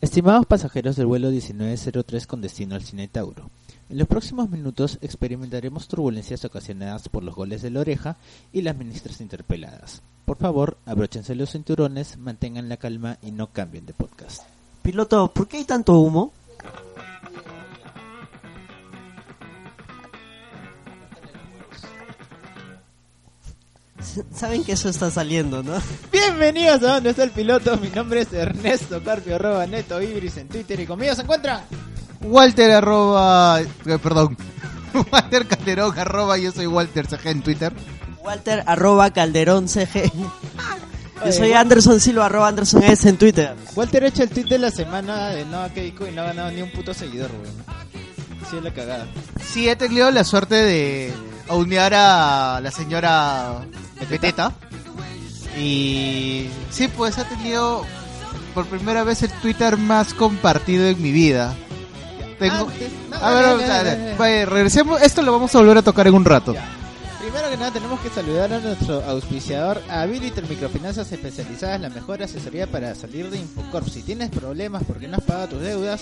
Estimados pasajeros del vuelo 1903 con destino al Cine Tauro, en los próximos minutos experimentaremos turbulencias ocasionadas por los goles de la oreja y las ministras interpeladas. Por favor, abróchense los cinturones, mantengan la calma y no cambien de podcast. Piloto, ¿por qué hay tanto humo? Saben que eso está saliendo, ¿no? Bienvenidos a donde está el piloto, mi nombre es Ernesto Carpio arroba neto ibris en Twitter y conmigo se encuentra Walter arroba, eh, perdón, Walter Calderón arroba, yo soy Walter CG en Twitter. Walter arroba Calderón CG. Yo soy Anderson Silva arroba Anderson S en Twitter. Walter ha hecho el tweet de la semana de Nova Keiko y no ha ganado ni un puto seguidor, weón. Sí, es la cagada. Sí, he tenido la suerte de aunear a la señora Beteta. Y sí, pues ha tenido por primera vez el Twitter más compartido en mi vida. Tengo... Antes- no, A ver, a ver, vaya, regresemos. Esto lo vamos a volver a tocar en un rato. Ya. Primero que nada tenemos que saludar a nuestro auspiciador Abiliter Microfinanzas especializadas, la mejor asesoría para salir de Infocorp. Si tienes problemas porque no has pagado tus deudas,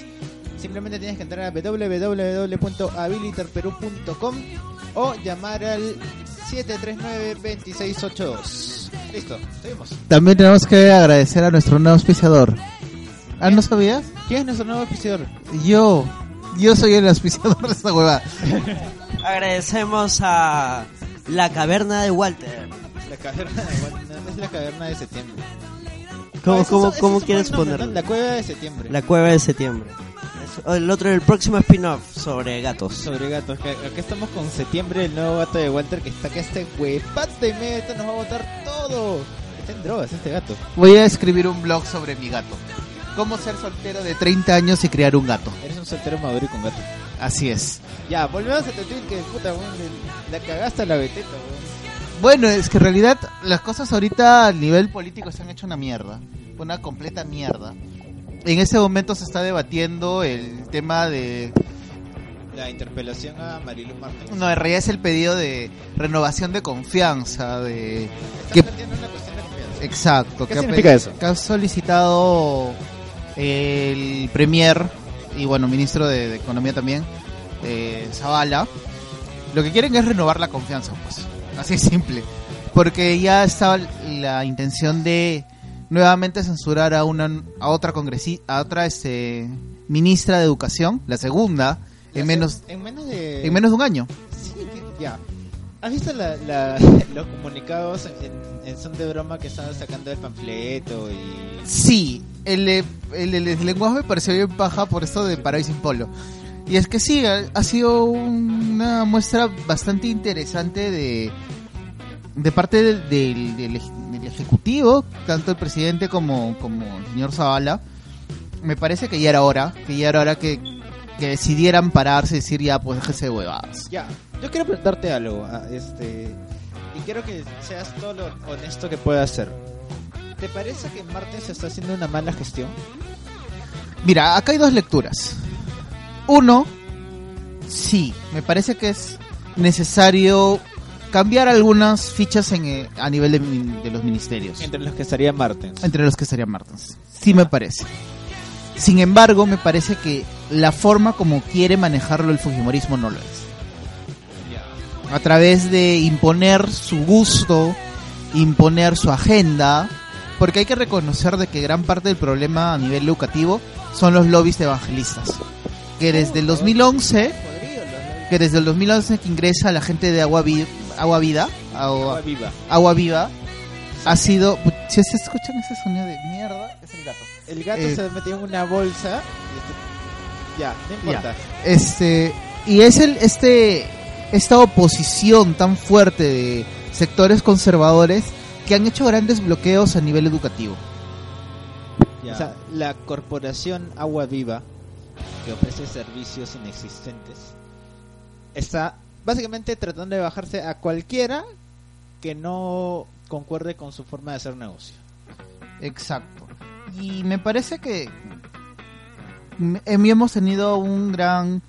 simplemente tienes que entrar a www.habiliterperú.com o llamar al 739-2682. Listo, seguimos. También tenemos que agradecer a nuestro nuevo auspiciador. ¿Ah, no sabías? ¿Quién es nuestro nuevo auspiciador? Yo, yo soy el auspiciador de esta hueva. Agradecemos a la caverna de Walter. La caverna de, no, es la caverna de septiembre. ¿Cómo, cómo, es- ese cómo quieres ponerlo? ¿no? La cueva de septiembre. La cueva de septiembre. El otro, el próximo spin-off sobre gatos. sobre gatos. Acá estamos con septiembre, el nuevo gato de Walter que está que este huepato y meta nos va a botar todo. Está en drogas este gato. Voy a escribir un blog sobre mi gato. Cómo ser soltero de 30 años y criar un gato. Eres un soltero maduro y con gato. Así es. Ya, volvemos a tu tweet que puta, la cagaste a la beteta, weón. Bueno, es que en realidad las cosas ahorita a nivel político se han hecho una mierda. Una completa mierda. En ese momento se está debatiendo el tema de... La interpelación a Marilu Martínez. No, en realidad es el pedido de renovación de confianza, de... Que- planteando una cuestión de confianza. Exacto. ¿Qué que ha significa pedi- eso? Que ha solicitado el Premier y bueno, ministro de, de Economía también, eh, Zavala. Lo que quieren es renovar la confianza, pues. Así simple. Porque ya estaba la intención de nuevamente censurar a una a otra congresista, a otra este ministra de Educación, la segunda, en menos En menos de. en menos de un año. Sí, que- ya. ¿Has visto la, la- los comunicados en, en son de broma que están sacando el panfleto y. Sí, el, el, el- el lenguaje me pareció bien paja por esto de Parado y sin polo. Y es que sí, ha, ha sido una muestra bastante interesante de de parte del, del- del ej- del Ejecutivo, tanto el presidente como, como el señor Zavala. Me parece que ya era hora, que ya era hora que, que decidieran pararse y decir ya, pues déjese de huevadas. Ya, yo quiero preguntarte algo, ah, este, y quiero que seas todo lo honesto que puedas ser. ¿Te parece que Martens está haciendo una mala gestión? Mira, acá hay dos lecturas. Uno, sí, me parece que es necesario cambiar algunas fichas en, eh, a nivel de, de los ministerios, Entre los que estaría Martens. entre los que estarían Martins. Sí me parece. Sin embargo, me parece que la forma como quiere manejarlo el Fujimorismo no lo es. A través de imponer su gusto, imponer su agenda, porque hay que reconocer de que gran parte del problema a nivel educativo son los lobbies de evangelistas. Que desde el 2011, que desde el 2011 que ingresa la gente de Agua, Vi- Agua Vida, Agua Agua, viva. Agua Viva, ha sido... Si se escuchan ese sonido de mierda, es el gato. El gato Eh. se metió en una bolsa. y este- Ya, no importa. Este, y es el, este, esta oposición tan fuerte de sectores conservadores que han hecho grandes bloqueos a nivel educativo. O sea, la corporación Agua Viva, que ofrece servicios inexistentes, está básicamente tratando de bajarse a cualquiera que no concuerde con su forma de hacer negocio. Exacto. Y me parece que m- hemos tenido un gran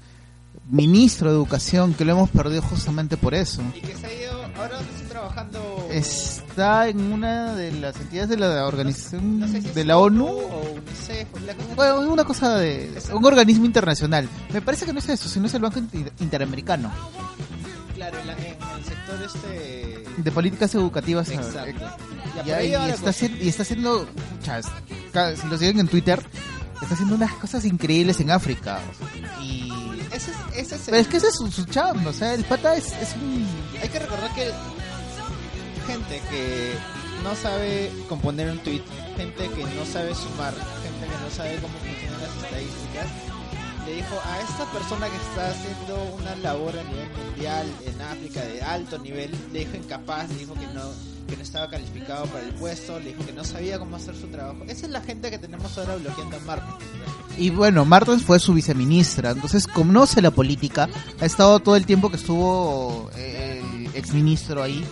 ministro de educación que lo hemos perdido justamente por eso. Y que se ha ido, ahora dónde está trabajando... Está en una de las entidades de la organización no sé si de la ONU. o UNICEF, la cosa- Bueno, una cosa de un organismo internacional. Me parece que no es eso, sino es el Banco Inter- Interamericano Claro, en, la- en el sector este... de políticas educativas. Exacto. eh, Ya, Ya, y, está haciendo, y está haciendo, ca- si lo siguen en Twitter, está haciendo unas cosas increíbles en África. Y Ese es, ese es el- pero es que ese es su, su chamba, o sea, el pata es, es un Hay que recordar que gente que no sabe componer un tweet, gente que no sabe sumar, gente que no sabe cómo funcionan las estadísticas, le dijo a esta persona que está haciendo una labor a nivel mundial en África de alto nivel, le dijo incapaz, le dijo que no que no estaba calificado para el puesto, le dijo que no sabía cómo hacer su trabajo. Esa es la gente que tenemos ahora bloqueando a Marcos. Y bueno, Martens fue su viceministra, entonces conoce la política, ha estado todo el tiempo que estuvo eh, el exministro ahí.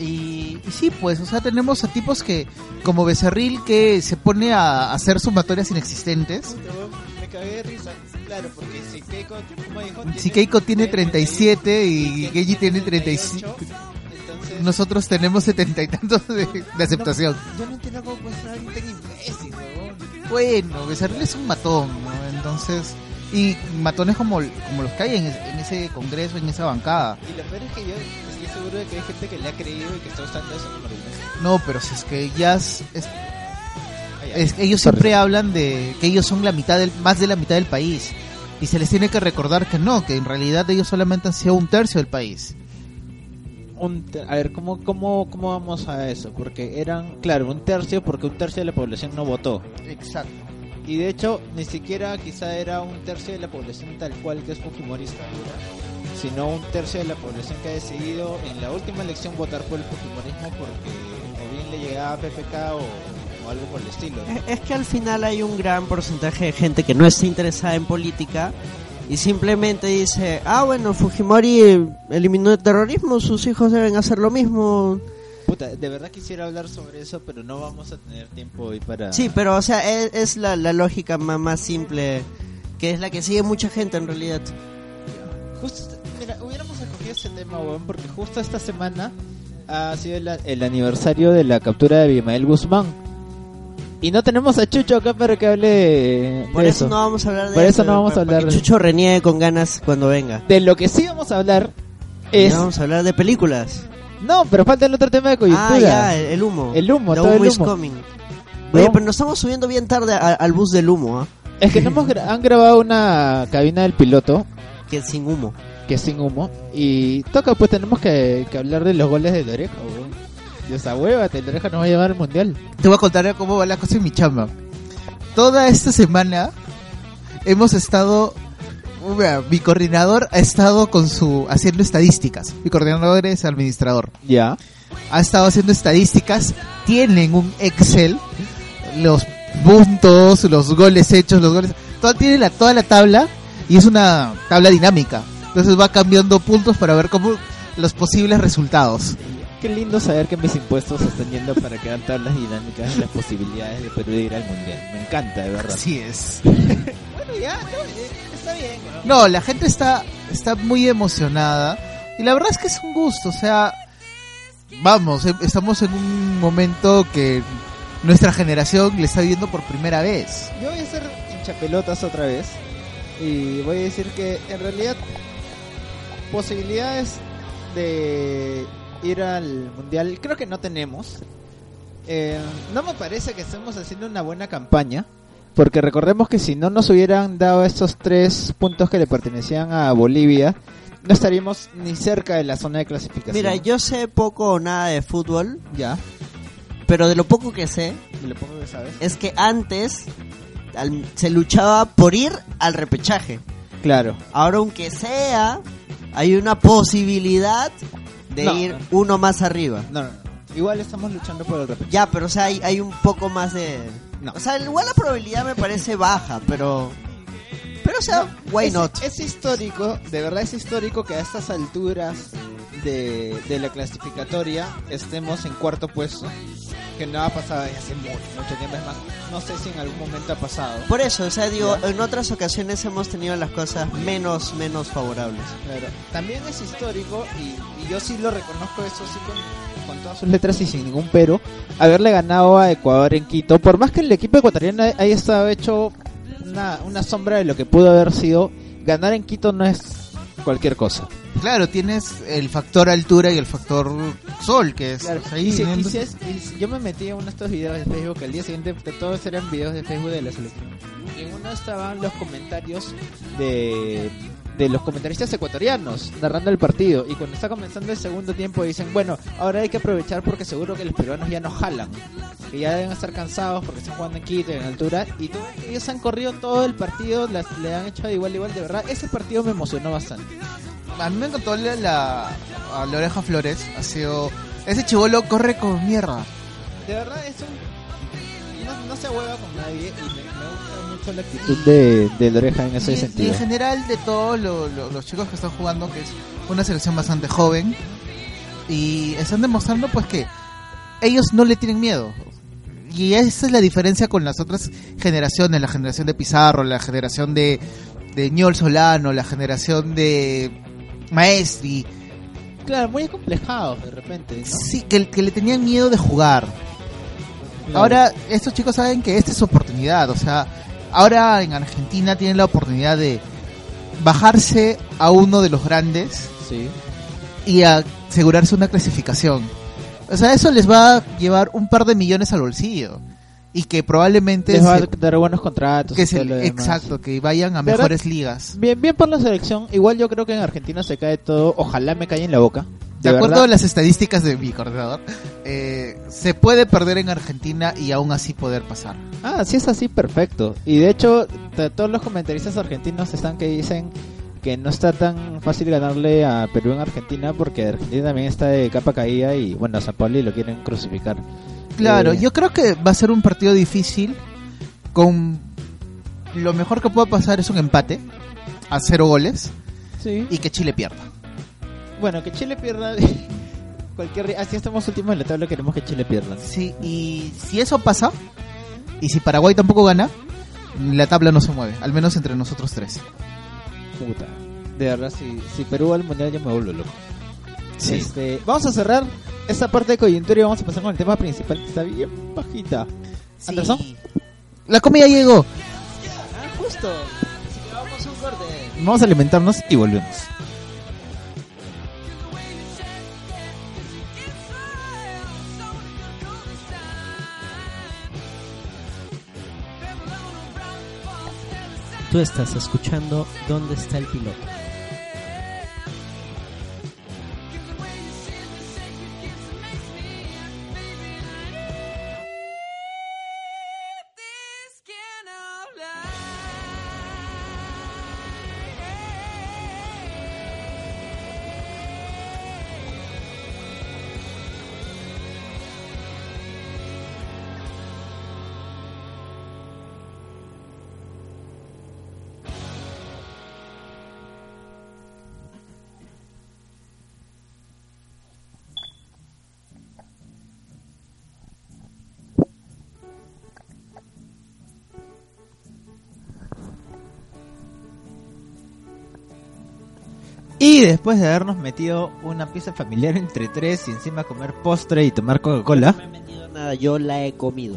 Y, y sí, pues, o sea, tenemos a tipos que, como Becerril, que se pone a hacer sumatorias inexistentes. Me cagué de risa, claro, porque si Keiko, como dijo, Si Keiko tiene 37 y Geji tiene 35, entonces... nosotros tenemos setenta y tantos de, de aceptación. Yo no entiendo cómo puede ser alguien tan imbécil, huevón. Bueno, Becerril es un matón, ¿no? Entonces, y matones como, como los que hay en, en ese congreso, en esa bancada. Y lo peor es que yo estoy seguro de que hay gente que le ha creído y que está usando eso como. No, pero si es que es, es- ay. es que ellos siempre hablan de que ellos son la mitad del, más de la mitad del país. Y se les tiene que recordar que no, que en realidad ellos solamente han sido un tercio del país. Un ter- a ver, ¿cómo, cómo, ¿cómo vamos a eso? Porque eran, claro, un tercio, porque un tercio de la población no votó. Exacto. Y de hecho, ni siquiera quizá era un tercio de la población tal cual que es fujimorista ahora, sino un tercio de la población que ha decidido en la última elección votar por el fujimorismo porque o bien le llegaba PPK o, o algo por el estilo. Es que al final hay un gran porcentaje de gente que no está interesada en política y simplemente dice, ah bueno, Fujimori eliminó el terrorismo, sus hijos deben hacer lo mismo. Puta, de verdad quisiera hablar sobre eso, pero no vamos a tener tiempo hoy para... Sí, pero o sea, es, es la, la lógica más, más simple, que es la que sigue mucha gente en realidad. Justo, mira, hubiéramos escogido ese tema, weón, porque justo esta semana ha sido el, el aniversario de la captura de Abimael Guzmán. Y no tenemos a Chucho acá para que hable de, Por eso no vamos a hablar de Por eso no vamos a para hablar que Chucho reniegue con ganas cuando venga. De lo que sí vamos a hablar es... vamos a hablar de películas. No, pero falta el otro tema de coyuntura. Ah, ya, el, humo. El humo, The todo el humo is humo. coming. Oye, No. pero nos estamos subiendo bien tarde a- al bus del humo, ¿ah? Es que no hemos gra- han grabado una cabina del piloto Que es sin humo. que es sin humo y toca pues tenemos que, que hablar de los goles de Loreja, weón. Y esa hueva, Loreja nos va a llevar al mundial. Te voy a contar cómo va la cosa en mi chamba. Toda esta semana hemos estado mi coordinador ha estado con su haciendo estadísticas. Mi coordinador es administrador. Ya. Ha estado haciendo estadísticas. Tienen un Excel. Los puntos, los goles hechos, los goles. Todo, tiene la, toda la tabla. Y es una tabla dinámica. Entonces va cambiando puntos para ver cómo los posibles resultados. Qué lindo saber que mis impuestos se están yendo para que hagan tablas dinámicas de las posibilidades de Perú de ir al mundial. Me encanta, de verdad. Así es. Bueno, ya, no, eh, está bien. No, la gente está, está muy emocionada. Y la verdad es que es un gusto. O sea, vamos, em- estamos en un momento que nuestra generación le está viendo por primera vez. Yo voy a hacer hinchapelotas otra vez. Y voy a decir que en realidad posibilidades de ir al mundial creo que no tenemos. Eh, no me parece que estemos haciendo una buena campaña. Porque recordemos que si no nos hubieran dado estos tres puntos que le pertenecían a Bolivia, no estaríamos ni cerca de la zona de clasificación. Mira, yo sé poco o nada de fútbol, ya, pero de lo poco que sé lo poco que sabes. es que antes al- se luchaba por ir al repechaje. Claro. Ahora, aunque sea, hay una posibilidad de No. ir uno más arriba. No, no, no. Igual estamos luchando por el repechaje. Ya, pero o sea, hay, hay un poco más de... No. O sea, igual la probabilidad me parece baja, pero... Pero o sea, why es, not? Es histórico, de verdad es histórico que a estas alturas de, de la clasificatoria estemos en cuarto puesto. que no ha pasado desde hace mucho, mucho tiempo. Es más, no sé si en algún momento ha pasado. Por eso, o sea, digo, Ya. en otras ocasiones hemos tenido las cosas menos, menos favorables. Claro. También es histórico y, y yo sí lo reconozco eso sí con, con todas sus letras y sin ningún pero haberle ganado a Ecuador en Quito. Por más que el equipo ecuatoriano haya estado hecho una, una sombra de lo que pudo haber sido, ganar en Quito no es cualquier cosa. Claro, tienes el factor altura y el factor sol, que es Claro, ahí. y si- ¿no? y si es- y si- yo me metí en uno de estos videos de Facebook, el día siguiente de todos eran videos de Facebook de la selección. Y en uno estaban los comentarios de, de los comentaristas ecuatorianos narrando el partido. Y cuando está comenzando el segundo tiempo dicen, bueno, ahora hay que aprovechar porque seguro que los peruanos ya no jalan. Que ya deben estar cansados porque están jugando en Quito, en altura. Y ellos han corrido todo el partido, las, le han hecho de igual a igual. De verdad, ese partido me emocionó bastante. A mí me encantó la, la, a la oreja Flores. Ha sido. Ese chivolo corre con mierda. De verdad es un... No, no se hueva con nadie y me, me gusta mucho la actitud de, de la oreja en ese y, y sentido. en general de todos lo- lo- los chicos que están jugando, que es una selección bastante joven, y están demostrando pues que ellos no le tienen miedo. Y esa es la diferencia con las otras generaciones, la generación de Pizarro, la generación de, de Ñol Solano, la generación de Maestri, Claro, muy acomplejados de repente, ¿no? sí, que, que le tenían miedo de jugar. Claro. Ahora, estos chicos saben que esta es su oportunidad. O sea, ahora en Argentina tienen la oportunidad de bajarse a uno de los grandes Sí. y asegurarse una clasificación. O sea, eso les va a llevar un par de millones al bolsillo. Y que probablemente... Les va a dar buenos contratos. que se- exacto, que vayan a mejores ligas. Bien, bien por la selección. Igual yo creo que en Argentina se cae todo. Ojalá me caiga en la boca. De, acuerdo a las estadísticas de mi coordinador, eh, se puede perder en Argentina y aún así poder pasar. Ah, sí es así, perfecto. Y de hecho, todos los comentaristas argentinos están que dicen que no está tan fácil ganarle a Perú en Argentina porque Argentina también está de capa caída y bueno, a San Pauli lo quieren crucificar. Claro, Eh, yo creo que va a ser un partido difícil. Con lo mejor que pueda pasar es un empate a cero goles Sí. y que Chile pierda. Bueno, que Chile pierda cualquier... Así estamos últimos en la tabla, queremos que Chile pierda. Sí, y si eso pasa y si Paraguay tampoco gana, la tabla no se mueve, al menos entre nosotros tres. Puta. De verdad, si, si Perú va al mundial yo me vuelvo loco. Sí. Este, vamos a cerrar esta parte de coyuntura y vamos a pasar con el tema principal que está bien bajita. ¿Anderson? La comida llegó. Ah, justo. Así que vamos a un corte. Vamos a alimentarnos y volvemos. Tú estás escuchando ¿Dónde está el piloto? Y después de habernos metido una pieza familiar entre tres y encima comer postre y tomar Coca-Cola, No me he metido nada, yo la he comido.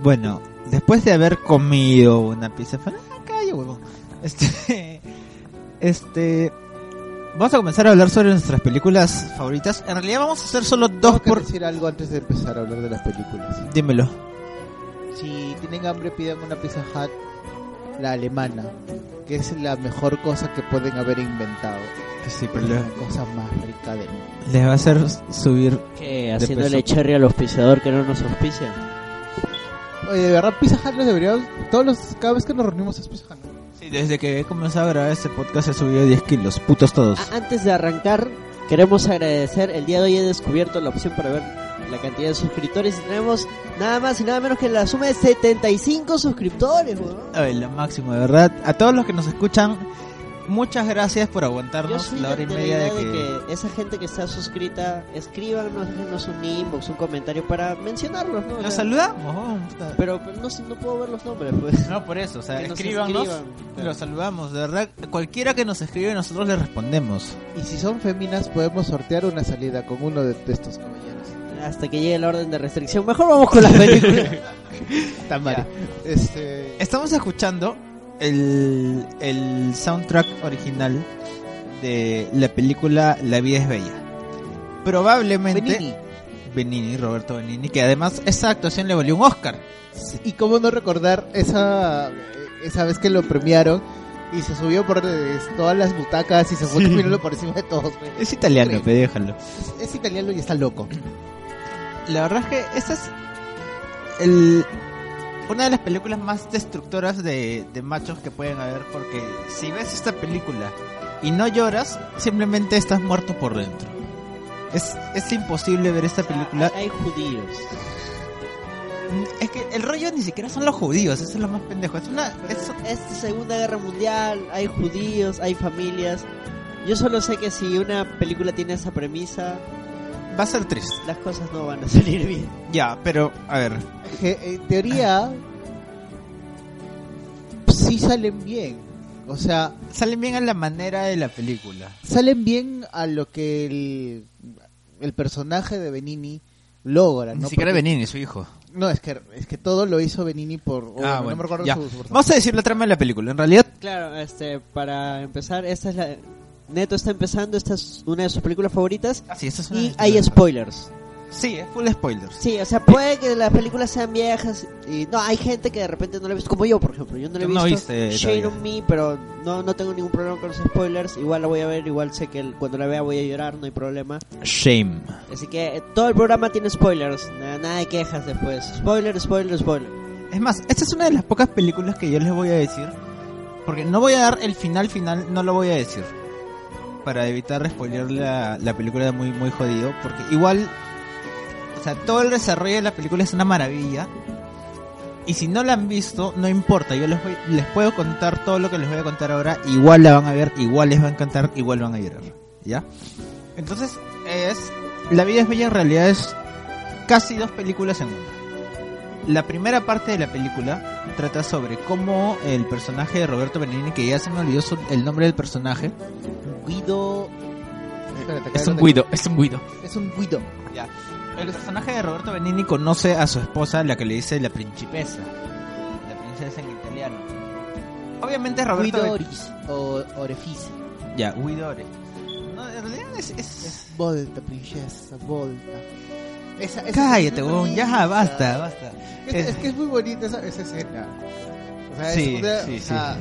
bueno, después de haber comido una pieza familiar, ah, calla huevo. Este, este, vamos a comenzar a hablar sobre nuestras películas favoritas. En realidad vamos a hacer solo dos Tengo que por, decir algo antes de empezar a hablar de las películas. dímelo. Si tienen hambre, pidan una Pizza Hut, la alemana, que es la mejor cosa que pueden haber inventado. Sí, Es la cosa más rica del mundo. les va a hacer subir. ¿Qué? Haciéndole cherry al auspiciador que no nos auspicia. Oye, de verdad, Pizza Hut los deberíamos. Todos los, cada vez que nos reunimos es Pizza Hut. Sí, desde que he comenzado a grabar este podcast he subido 10 kilos, putos todos. A- antes de arrancar, queremos agradecer. El día de hoy he descubierto la opción para ver la cantidad de suscriptores y tenemos nada más y nada menos que la suma de 75 suscriptores, weón. Ay, lo máximo, de verdad. A todos los que nos escuchan, muchas gracias por aguantarnos la hora y media de que... de que esa gente que está suscrita, escríbanos, déjenos un inbox, un comentario para mencionarlos, ¿no? O Los sea, saludamos. oh. Pero, pero no, no puedo ver los nombres, pues. No, por eso, o sea, escríbanos, escriban. los saludamos, de verdad, cualquiera que nos escribe nosotros le respondemos. Y si son féminas, podemos sortear una salida con uno de, de estos caballeros. Hasta que llegue la orden de restricción. Mejor vamos con las películas. Tamari. Este. Estamos escuchando el, el soundtrack original de la película La vida es bella. Probablemente Benini. Benini, Roberto Benini, que además esa actuación le valió un Oscar. Y cómo no recordar esa, esa vez que lo premiaron y se subió por todas las butacas y se fue Sí. caminando por encima de todos. Es italiano, pero déjalo. Es, es italiano y está loco. La verdad es que esta es el, una de las películas más destructoras de, de machos que pueden haber, porque si ves esta película y no lloras, simplemente estás muerto por dentro. Es, es imposible ver esta película. Hay judíos. Es que el rollo ni siquiera son los judíos, eso es lo más pendejo. Es una, es- Es Segunda Guerra Mundial, hay judíos, hay familias. Yo solo sé que si una película tiene esa premisa, va a ser triste. las cosas no van a salir bien. Ya, pero a ver, en teoría, sí salen bien. O sea, salen bien a la manera de la película. salen bien a lo que el, el personaje de Benini logra. Ni ¿no? siquiera Porque- Benini, su hijo. No, es que, es que todo lo hizo Benini por... o Ah, no bueno, me recuerdo ya. su- su personaje. Vamos a decir la trama de la película. En realidad, Claro, este, para empezar, esta es la... Neto está empezando, esta es una de sus películas favoritas así, esta es una y hay spoilers. Sí, es full spoilers. Sí, o sea, puede que las películas sean viejas y no, hay gente que de repente no la ha visto, como yo, por ejemplo, yo no la he no visto. viste todavía. on me, pero no, no tengo ningún problema con los spoilers, igual la voy a ver, igual sé que el- cuando la vea voy a llorar, no hay problema. Shame. Así que eh, todo el programa tiene spoilers, nada, nada de quejas después. Spoiler, spoiler, spoiler. Es más, esta es una de las pocas películas que yo les voy a decir. Porque no voy a dar el final final, no lo voy a decir. Para evitar spoiler la, la película muy, muy jodido. Porque igual, o sea, todo el desarrollo de la película es una maravilla. Y si no la han visto, no importa. Yo les, voy- les puedo contar todo lo que les voy a contar ahora. Igual la van a ver, igual les va a encantar, igual van a llorar. ¿Ya? Entonces, es. La vida es bella en realidad es casi dos películas en una. La primera parte de la película trata sobre cómo el personaje de Roberto Benigni, que ya se me olvidó el nombre del personaje, Guido... Espérate, es un Guido, es un Guido. Es un Guido. Ya. El personaje de Roberto Benigni conoce a su esposa, la que le dice la principesa, la princesa en italiano. Obviamente Roberto Guido Oris. O Orefice. Ya, Guidore. No, en realidad es, es- Es Volta, princesa, Volta. Esa, esa Cállate, es weón, ya basta, basta. Es, Es- es que es muy bonita esa, esa escena. O sea, Sí, es una, sí, o sea,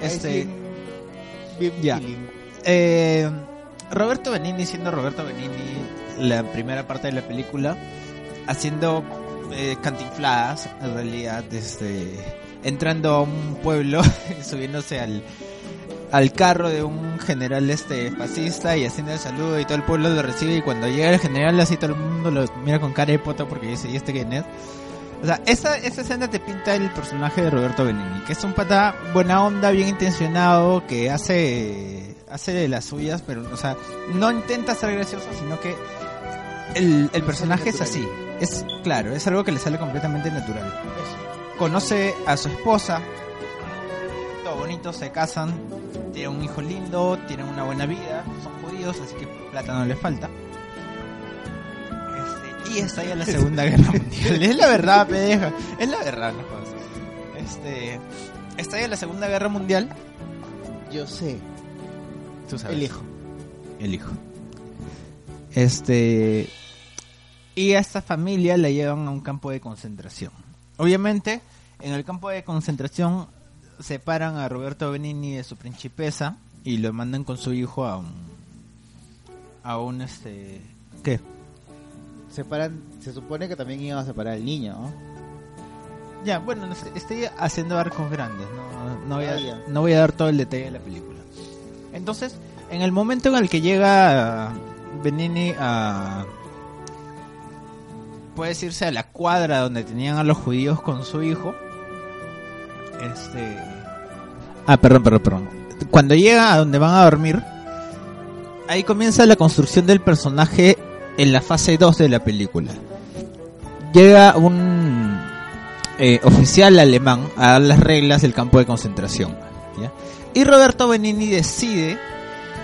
es Este, bien, ya. Eh, Roberto Benini siendo Roberto Benini la primera parte de la película haciendo eh, cantinfladas en realidad este entrando a un pueblo subiéndose al al carro de un general este fascista y haciendo el saludo y todo el pueblo lo recibe y cuando llega el general así todo el mundo lo mira con cara de poto porque dice ¿y este quién es? O sea, esa, esa escena te pinta el personaje de Roberto Benigni, que es un pata buena onda, bien intencionado, que hace hace de las suyas, pero, o sea, no intenta ser gracioso, sino que el, el personaje es así. Es, claro, es algo que le sale completamente natural. Conoce a su esposa, todo bonito, se casan, tienen un hijo lindo, tienen una buena vida, son judíos, así que plata no les falta. Y estalla la Segunda Guerra Mundial. Es la verdad, pendeja. Es la verdad, no jodas. Este, estalla la Segunda Guerra Mundial. Yo sé, Tú sabes. el hijo. El hijo. Este. Y a esta familia la llevan a un campo de concentración. Obviamente, en el campo de concentración separan a Roberto Benini de su principesa y lo mandan con su hijo a un. a un este. ¿Qué? Separan, se supone que también iban a separar al niño, ¿no? Ya, bueno, estoy haciendo arcos grandes, no, no, voy Ah, a, ya. no voy a dar todo el detalle de la película. Entonces, en el momento en el que llega Benini a... Puedes irse a la cuadra donde tenían a los judíos con su hijo. Este... Ah, perdón, perdón, perdón. cuando llega a donde van a dormir, ahí comienza la construcción del personaje en la fase 2 de la película. Llega un eh, oficial alemán a dar las reglas del campo de concentración. Y Roberto Benini decide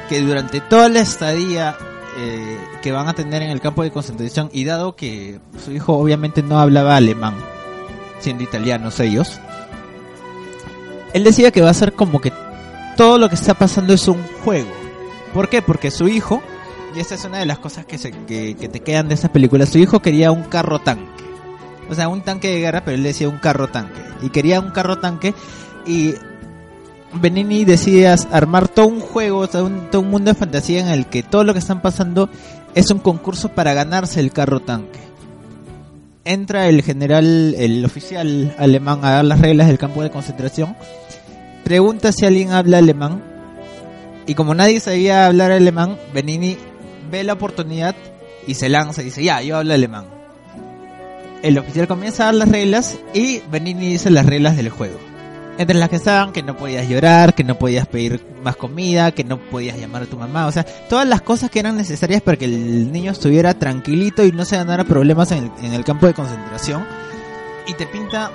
que durante toda la estadía eh, que van a tener en el campo de concentración, y dado que su hijo obviamente no hablaba alemán, siendo italianos ellos, él decía que va a ser como que todo lo que está pasando es un juego. ¿Por qué? Porque su hijo, y esta es una de las cosas que, se, que, que te quedan de esta película, su hijo quería un carro tanque. O sea, un tanque de guerra, pero él decía un carro tanque. Y quería un carro tanque y Benini decide as- armar todo un juego, todo un, todo un mundo de fantasía en el que todo lo que están pasando es un concurso para ganarse el carro tanque. Entra el general, el oficial alemán a dar las reglas del campo de concentración. Pregunta si alguien habla alemán. Y como nadie sabía hablar alemán, Benini ve la oportunidad y se lanza y dice, ya, yo hablo alemán. El oficial comienza a dar las reglas y Benini dice las reglas del juego. Entre las que estaban que no podías llorar, que no podías pedir más comida, que no podías llamar a tu mamá, o sea, todas las cosas que eran necesarias para que el niño estuviera tranquilito y no se ganara problemas en el, en el campo de concentración. Y te pinta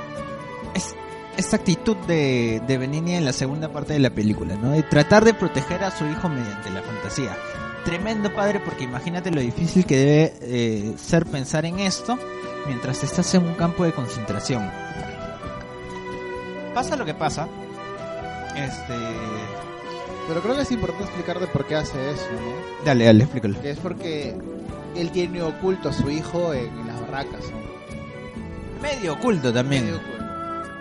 es- esta actitud de, de Benini en la segunda parte de la película, ¿no? De tratar de proteger a su hijo mediante la fantasía. Tremendo padre porque imagínate lo difícil que debe eh, ser pensar en esto mientras estás en un campo de concentración. Pasa lo que pasa. Este... Pero creo que es importante explicar de por qué hace eso, ¿no? Dale, dale, explícalo. Que es porque él tiene oculto a su hijo en, en las barracas, ¿no? Medio oculto también. Medio oculto.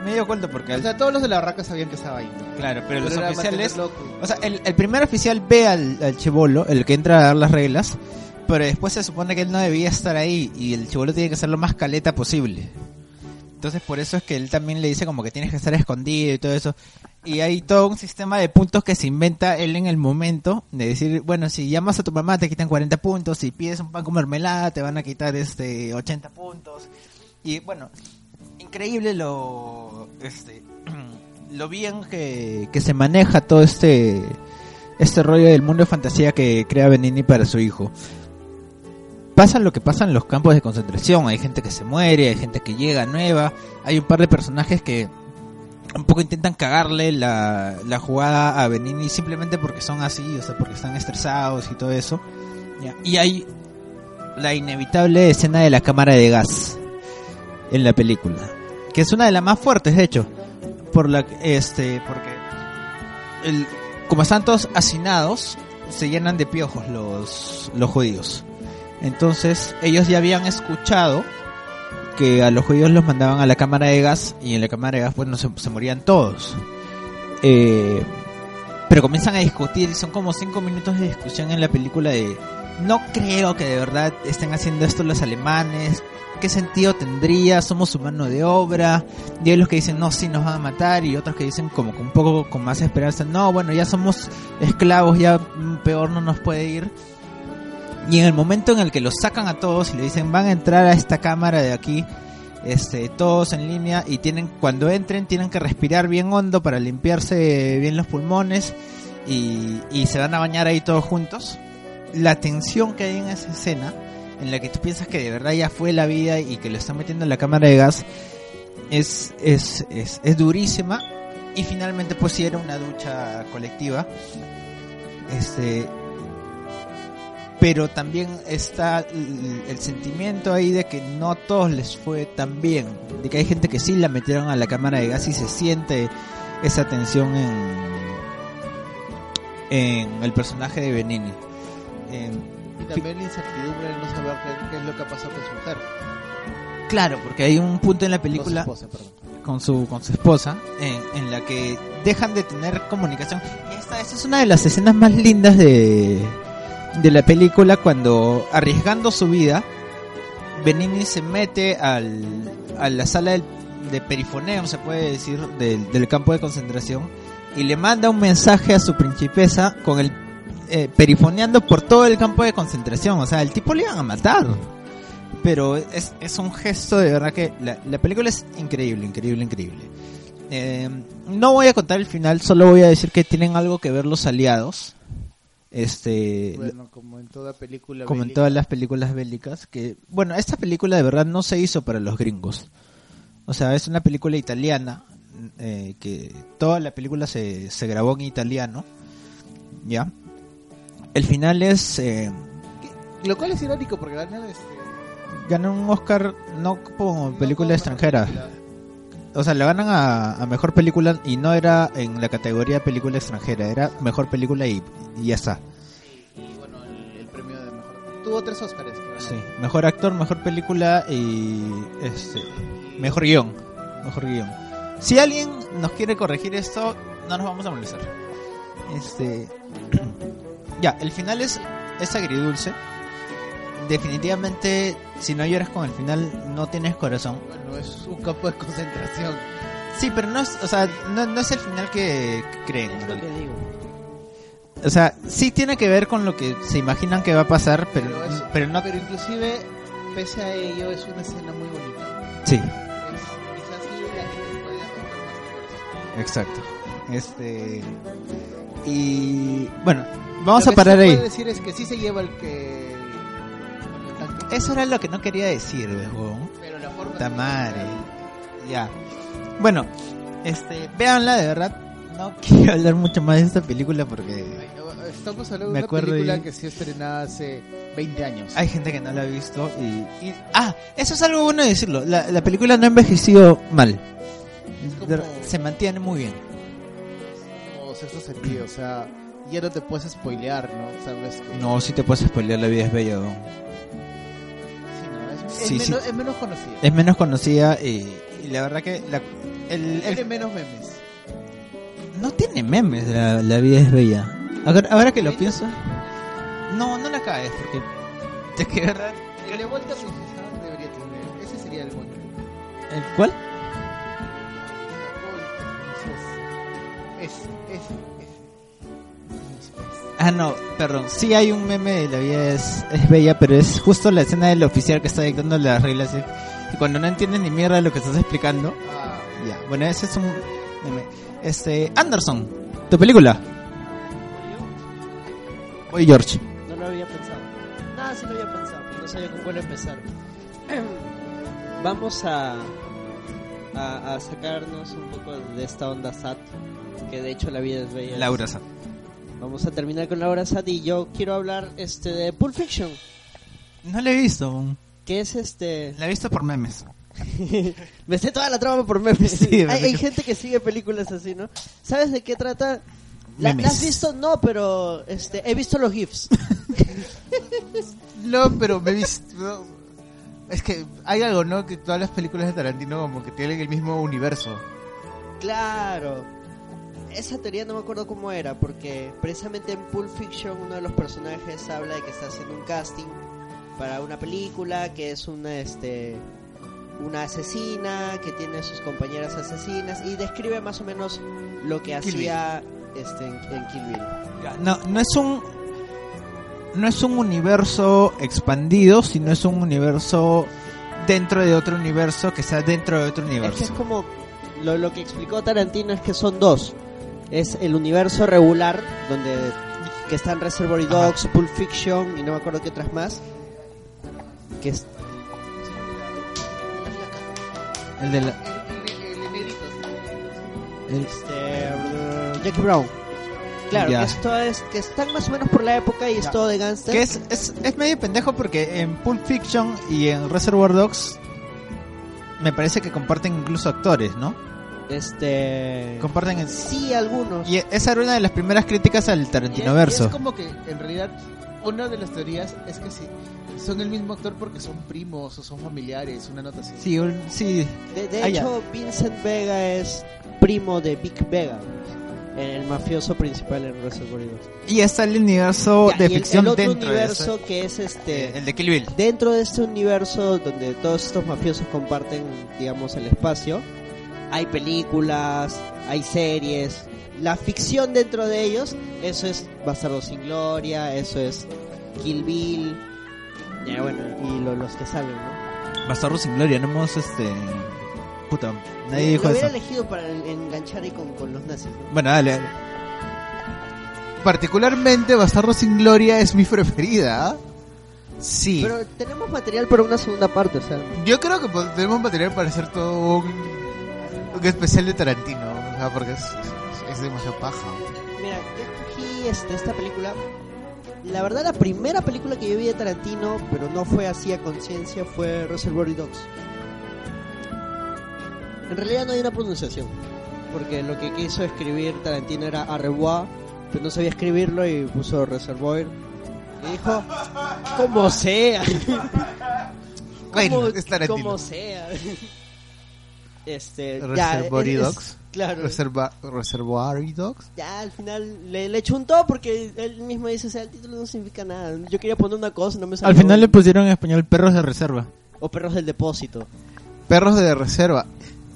Medio oculto porque... O sea, todos los de la barraca sabían que estaba ahí. ¿no? claro, pero los oficiales... O sea, el, el primer oficial ve al, al chivolo, el que entra a dar las reglas, pero después se supone que él no debía estar ahí y el chivolo tiene que ser lo más caleta posible. Entonces por eso es que él también le dice como que tienes que estar escondido y todo eso. Y hay todo un sistema de puntos que se inventa él en el momento de decir, bueno, si llamas a tu mamá te quitan 40 puntos, si pides un pan con mermelada te van a quitar este 80 puntos. Y bueno, increíble lo este lo bien que, que se maneja todo este este rollo del mundo de fantasía que crea Benini para su hijo. Pasa lo que pasa en los campos de concentración, hay gente que se muere, hay gente que llega nueva, hay un par de personajes que un poco intentan cagarle la, la jugada a Benini simplemente porque son así, o sea, porque están estresados y todo eso. Y hay la inevitable escena de la cámara de gas en la película, que es una de las más fuertes, de hecho, por la este porque el, como están todos hacinados, se llenan de piojos los los judíos. Entonces, ellos ya habían escuchado que a los judíos los mandaban a la cámara de gas y en la cámara de gas pues no se, se morían todos. Eh, pero comienzan a discutir son como cinco minutos de discusión en la película de no creo que de verdad estén haciendo esto los alemanes. ¿Qué sentido tendría? Somos su mano de obra. Y hay los que dicen, no, sí, nos van a matar. Y otros que dicen, como un poco con más esperanza, no, bueno, ya somos esclavos, ya peor no nos puede ir. Y en el momento en el que los sacan a todos y le dicen, van a entrar a esta cámara de aquí, este, todos en línea, y tienen, cuando entren, tienen que respirar bien hondo para limpiarse bien los pulmones, y, y se van a bañar ahí todos juntos. La tensión que hay en esa escena, en la que tú piensas que de verdad ya fue la vida y que lo están metiendo en la cámara de gas, es, es, es, es durísima. Y finalmente, pues sí era una ducha colectiva. Este, pero también está el, sentimiento ahí de que no a todos les fue tan bien, de que hay gente que sí la metieron a la cámara de gas y se siente esa tensión en, en el personaje de Benini. También la incertidumbre de no saber qué, qué es lo que ha pasado con su mujer. claro, porque hay un punto en la Con su película esposa, con su con su esposa en, en la que dejan de tener comunicación. Y esta, esta es una de las escenas más lindas de, de la película cuando arriesgando su vida Benini se mete al, a la sala del- de perifoneo, se puede decir, del, del campo de concentración y le manda un mensaje a su principesa con el eh, perifoneando por todo el campo de concentración. O sea, el tipo le iban a matar. Pero es, es un gesto de verdad que la, la película es increíble, increíble, increíble. Eh, no voy a contar el final, solo voy a decir que tienen algo que ver los aliados. Este, Bueno, como en toda película. como en bélica. todas las películas bélicas, que bueno, esta película de verdad no se hizo para los gringos. O sea, es una película italiana, eh, que toda la película se, se grabó en italiano, ¿ya? El final es, eh, Lo cual es irónico porque ganan este. ganó un Oscar no como no película como extranjera, película. o sea, le ganan a, a mejor película y no era en la categoría película extranjera, era mejor película y, y ya está. Y bueno, el, el premio de mejor. Tuvo tres Oscars. ganó. Sí, mejor actor, mejor película y este mejor guion, mejor guion. Si alguien nos quiere corregir esto, no nos vamos a molestar. Este ya, el final es es agridulce. Definitivamente si no lloras con el final no tienes corazón. Bueno, es un campo de concentración. Sí, pero no es, o sea, no, no es el final que, creen. Es lo que digo. O sea, sí tiene que ver con lo que se imaginan que va a pasar, pero es- pero no Pero inclusive, pese a ello, es una escena muy bonita. sí. Es, quizás sí la gente puede más Exacto. Este. Y. Bueno, vamos Lo a que parar sí se ahí. puede decir es que sí se lleva el que. Eso era lo que no quería decir, huevón. Pero la forma. Puta madre. Ya. Bueno, este. Véanla, de verdad. No quiero hablar mucho más de esta película porque. Estamos hablando Me de una película y- que se estrenada hace 20 años. Hay gente que no la ha visto y. y- ah, eso es algo bueno de decirlo. La, la película no ha envejecido mal. como- Se mantiene muy bien. Como sexto sentido, o sea, ya no te puedes spoilear, ¿no? Sabes que. No, si te puedes spoilear, la vida es bella. Sí, no, es, es Sí, sí. menos, es menos conocida. Es menos conocida y, y la verdad que la, el, el- Tiene menos memes. No tiene memes, la, la vida es bella. Ahora, ahora que lo pienso. No, no la caes, porque. Es que, ¿verdad? El de vuelta princesa debería tener. Ese sería el bueno. ¿El cuál? Es. Ah, no, perdón. Sí hay un meme de la vida es, es bella, pero es justo la escena del oficial que está dictando las reglas. Y cuando no entiendes ni mierda de lo que estás explicando. Ah, Ya, bueno, ese es un meme. Este, Anderson, tu película. Oye, George. No lo había pensado. Nada, sí lo había pensado, no sabía con cuál empezar. Vamos a, a, a sacarnos un poco de esta onda SAT, que de hecho la vida es bella. Laura Sa- Vamos a terminar con Laura SAT y yo quiero hablar este de Pulp Fiction, No la he visto. que es este... La he visto por memes. Me sé toda la trama por memes. Sí, hay, gente que sigue películas así, ¿no? ¿Sabes de qué trata? ¿La, la has visto? No, pero este, he visto los GIFs. No, pero me he visto. Es que hay algo, ¿no? Que todas las películas de Tarantino como que tienen el mismo universo. Claro. Esa teoría no me acuerdo cómo era, porque precisamente en Pulp Fiction uno de los personajes habla de que está haciendo un casting para una película que es una este una asesina que tiene sus compañeras asesinas y describe más o menos lo que Kill hacía este en, en Kill Bill. No, no es un no es un universo expandido, sino es un universo dentro de otro universo que está dentro de otro Es que es universo. como lo, lo que explicó Tarantino es que son dos. Es el universo regular donde que están Reservoir. Dogs, Pulp Fiction y no me acuerdo qué otras más. Que es El de la- este uh, Jackie Brown. Claro, que esto es que están más o menos por la época y es todo de gangster. que es, es, es medio pendejo porque en Pulp Fiction y en Reservoir Dogs me parece que comparten incluso actores, ¿no? Este Comparten en- sí algunos. y esa era una de las primeras críticas al es, Tarantino verso. es como que en realidad una de las teorías es que sí, son el mismo actor porque son primos o son familiares, una nota así. Sí, un- sí, De, de Ah, hecho, Vincent Vega es primo de Vic Vega, el mafioso principal en Reservoir Dogs. y está el universo Ya, de y el- ficción el, otro dentro universo de que es ese- este eh, el de Kill Bill. dentro de este universo donde todos estos mafiosos comparten digamos el espacio hay películas hay series la ficción dentro de ellos eso es Bastardo sin Gloria eso es Kill Bill ya bueno y lo- los que salen ¿no? Bastardo sin Gloria, no hemos este puta, nadie dijo Lo eso. elegido para en- enganchar ahí con, con los nazis. ¿no? Bueno, dale, dale. Particularmente Bastardo sin Gloria es mi preferida. ¿ah? Sí. Pero tenemos material para una segunda parte, o sea. Yo creo que tenemos material para hacer todo un, especial de Tarantino, o sea, porque es, es, es demasiado paja. Mira, yo escogí este, esta película. La verdad, la primera película que yo vi de Tarantino, pero no fue así a conciencia, fue Reservoir Dogs. En realidad no hay una pronunciación, porque lo que quiso escribir Tarantino era a revoir, pero no sabía escribirlo y puso Reservoir. Y dijo, como sea. Bueno, como, es Tarantino. como sea. Este, ya, Reservoir es- es- Dogs. Claro. Reserva, Reservoir Dogs. Ya al final le, le chuntó porque él mismo dice, o sea, el título no significa nada. Yo quería poner una cosa, no me salió. Al final le pusieron en español perros de reserva. O perros del depósito. Perros de Reserva,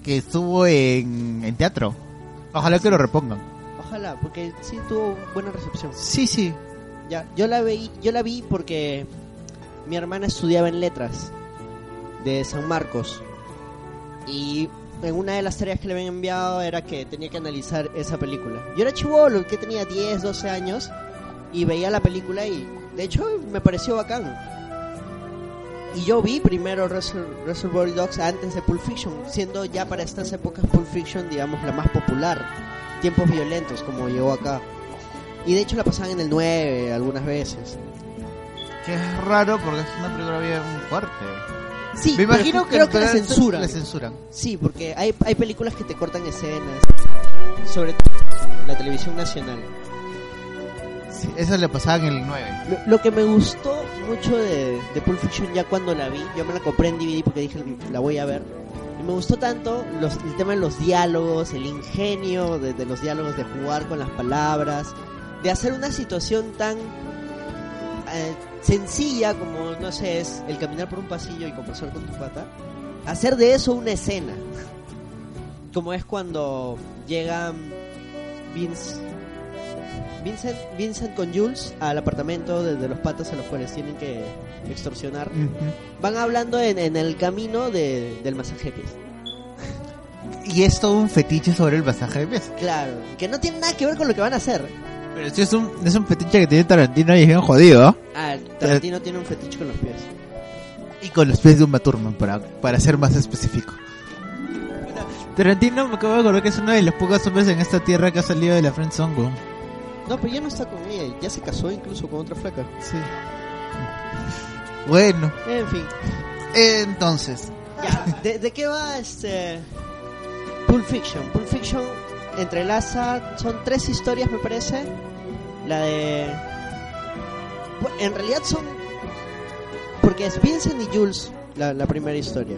que estuvo en, en teatro. Ojalá que lo repongan. Ojalá, porque sí tuvo buena recepción. Sí, sí. Ya, yo la vi, yo la vi porque mi hermana estudiaba en letras de San Marcos. Y en una de las tareas que le habían enviado era que tenía que analizar esa película. Yo era chivolo, que tenía 10, 12 años, y veía la película y de hecho me pareció bacán. Y yo vi primero Reser- Reservoir Dogs antes de Pulp Fiction, siendo ya para estas épocas Pulp Fiction, digamos, la más popular. Tiempos violentos, como llegó acá. Y de hecho la pasaban en el 9 algunas veces. Que es raro porque es una película bien fuerte. Sí, Me imagino que creo que la censuran. La censuran. Sí, porque hay, hay películas que te cortan escenas, sobre todo en la televisión nacional. Sí, esa le pasaba en el 9. Lo, lo que me gustó mucho de, de Pulp Fiction ya cuando la vi, yo me la compré en DVD porque dije la voy a ver. Y me gustó tanto los, el tema de los diálogos, el ingenio de, de los diálogos, de jugar con las palabras, de hacer una situación tan eh, sencilla como, no sé, es el caminar por un pasillo y conversar con tu pata. Hacer de eso una escena. Como es cuando llegan Vince, Vincent, Vincent con Jules al apartamento de, de los patas a los cuales tienen que extorsionar. Van hablando en, en el camino de, del masaje de pies. Y es todo un fetiche sobre el masaje de pies. Claro, que no tiene nada que ver con lo que van a hacer. Pero sí es un, es un fetiche que tiene Tarantino y es bien jodido. ¿ah? Ah, Tarantino tiene un fetiche con los pies. Y con los pies de Uma Thurman, para, para ser más específico. Tarantino me acabo de acordar que es uno de los pocos hombres en esta tierra que ha salido de la friendzone, weón. No, pero ya no está con ella, ya se casó incluso con otra flaca. Sí. Bueno, En fin, entonces, ya, ¿de, de qué va este Pulp Fiction? Pulp Fiction entrelaza, son tres historias me parece. La de... En realidad son... Porque es Vincent y Jules la, la primera historia.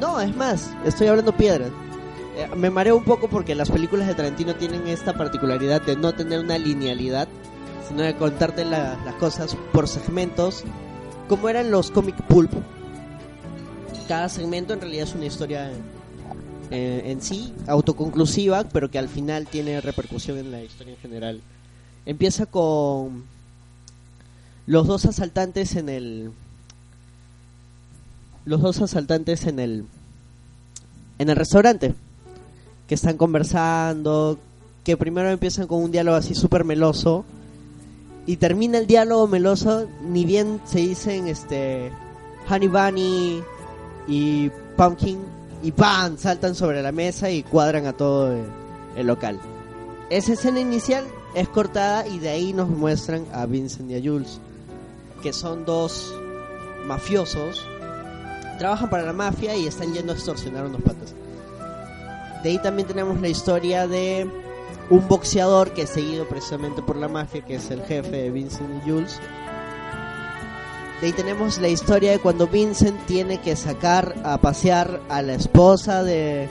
No, es más, estoy hablando piedras. Eh, me mareo un poco porque las películas de Tarantino tienen esta particularidad de no tener una linealidad, sino de contarte la- las cosas por segmentos, como eran los comic pulp. Cada segmento en realidad es una historia eh, en sí, autoconclusiva, pero que al final tiene repercusión en la historia en general. Empieza con los dos asaltantes en el los dos asaltantes en el en el restaurante que están conversando que primero empiezan con un diálogo así súper meloso y termina el diálogo meloso ni bien se dicen este Honey Bunny y Pumpkin y ¡pam! saltan sobre la mesa y cuadran a todo el, local esa escena inicial es cortada y de ahí nos muestran a Vincent y a Jules que son dos mafiosos trabajan para la mafia y están yendo a extorsionar unos patas. De ahí también tenemos la historia de un boxeador que es seguido precisamente por la mafia, que es el jefe de Vincent y Jules. De ahí tenemos la historia de cuando Vincent tiene que sacar a pasear a la esposa de,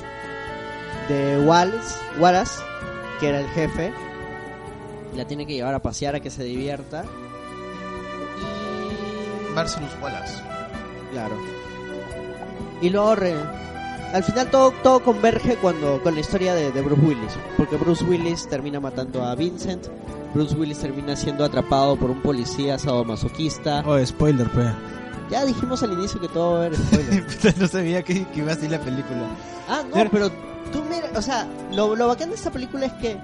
de Wallace, Wallace, que era el jefe. La tiene que llevar a pasear a que se divierta. Y Marcelus Wallace. Claro. Y luego re- al final todo todo converge cuando con la historia de, de Bruce Willis, porque Bruce Willis termina matando a Vincent, Bruce Willis termina siendo atrapado por un policía sadomasoquista. Oh, spoiler, pe. Ya dijimos al inicio que todo va a haber spoilers. no sabía que, que iba así la película. ah, no, Pero- pero tú mira, o sea, lo, lo bacán de esta película es que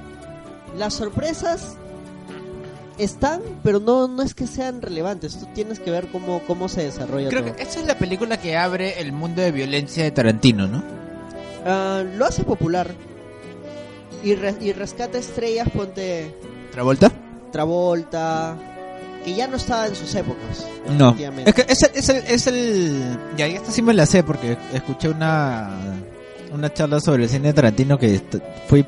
las sorpresas están, pero no, no es que sean relevantes. Tú tienes que ver cómo, cómo se desarrolla Creo todo. que esa es la película que abre el mundo de violencia de Tarantino, ¿no? Ah, lo hace popular. Y, re- y rescata estrellas, ponte ¿Travolta? Travolta, que ya no estaba en sus épocas. No. Es que es el, es el, es el... Ya, esta sí me la sé porque escuché una una charla sobre el cine de Tarantino que fui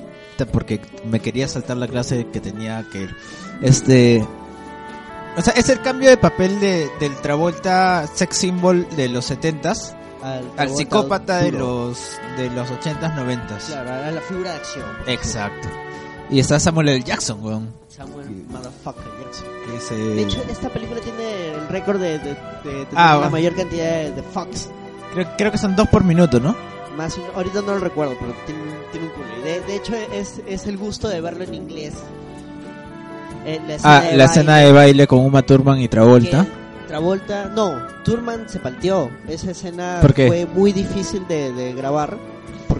porque me quería saltar la clase que tenía que ir. Este... O sea, es el cambio de papel de, del Travolta sex symbol de los 70s Al, psicópata de los de los 80s, 90s. Claro, a la figura de acción. Exacto. Y está Samuel L. Jackson, weón. Samuel Motherfucker Jackson. es, eh, De hecho, esta película tiene el récord de, de, de tener Ah, la mayor cantidad de, de fucks. creo, creo que son dos por minuto, ¿no? Más, ahorita no lo recuerdo, pero tiene, tiene un culo. Y De, de hecho, es, es el gusto de verlo en inglés. Eh, la escena Ah, de la escena de baile con Uma Thurman y Travolta. Travolta, no, Turman se palteó. Esa escena fue muy difícil de, de grabar.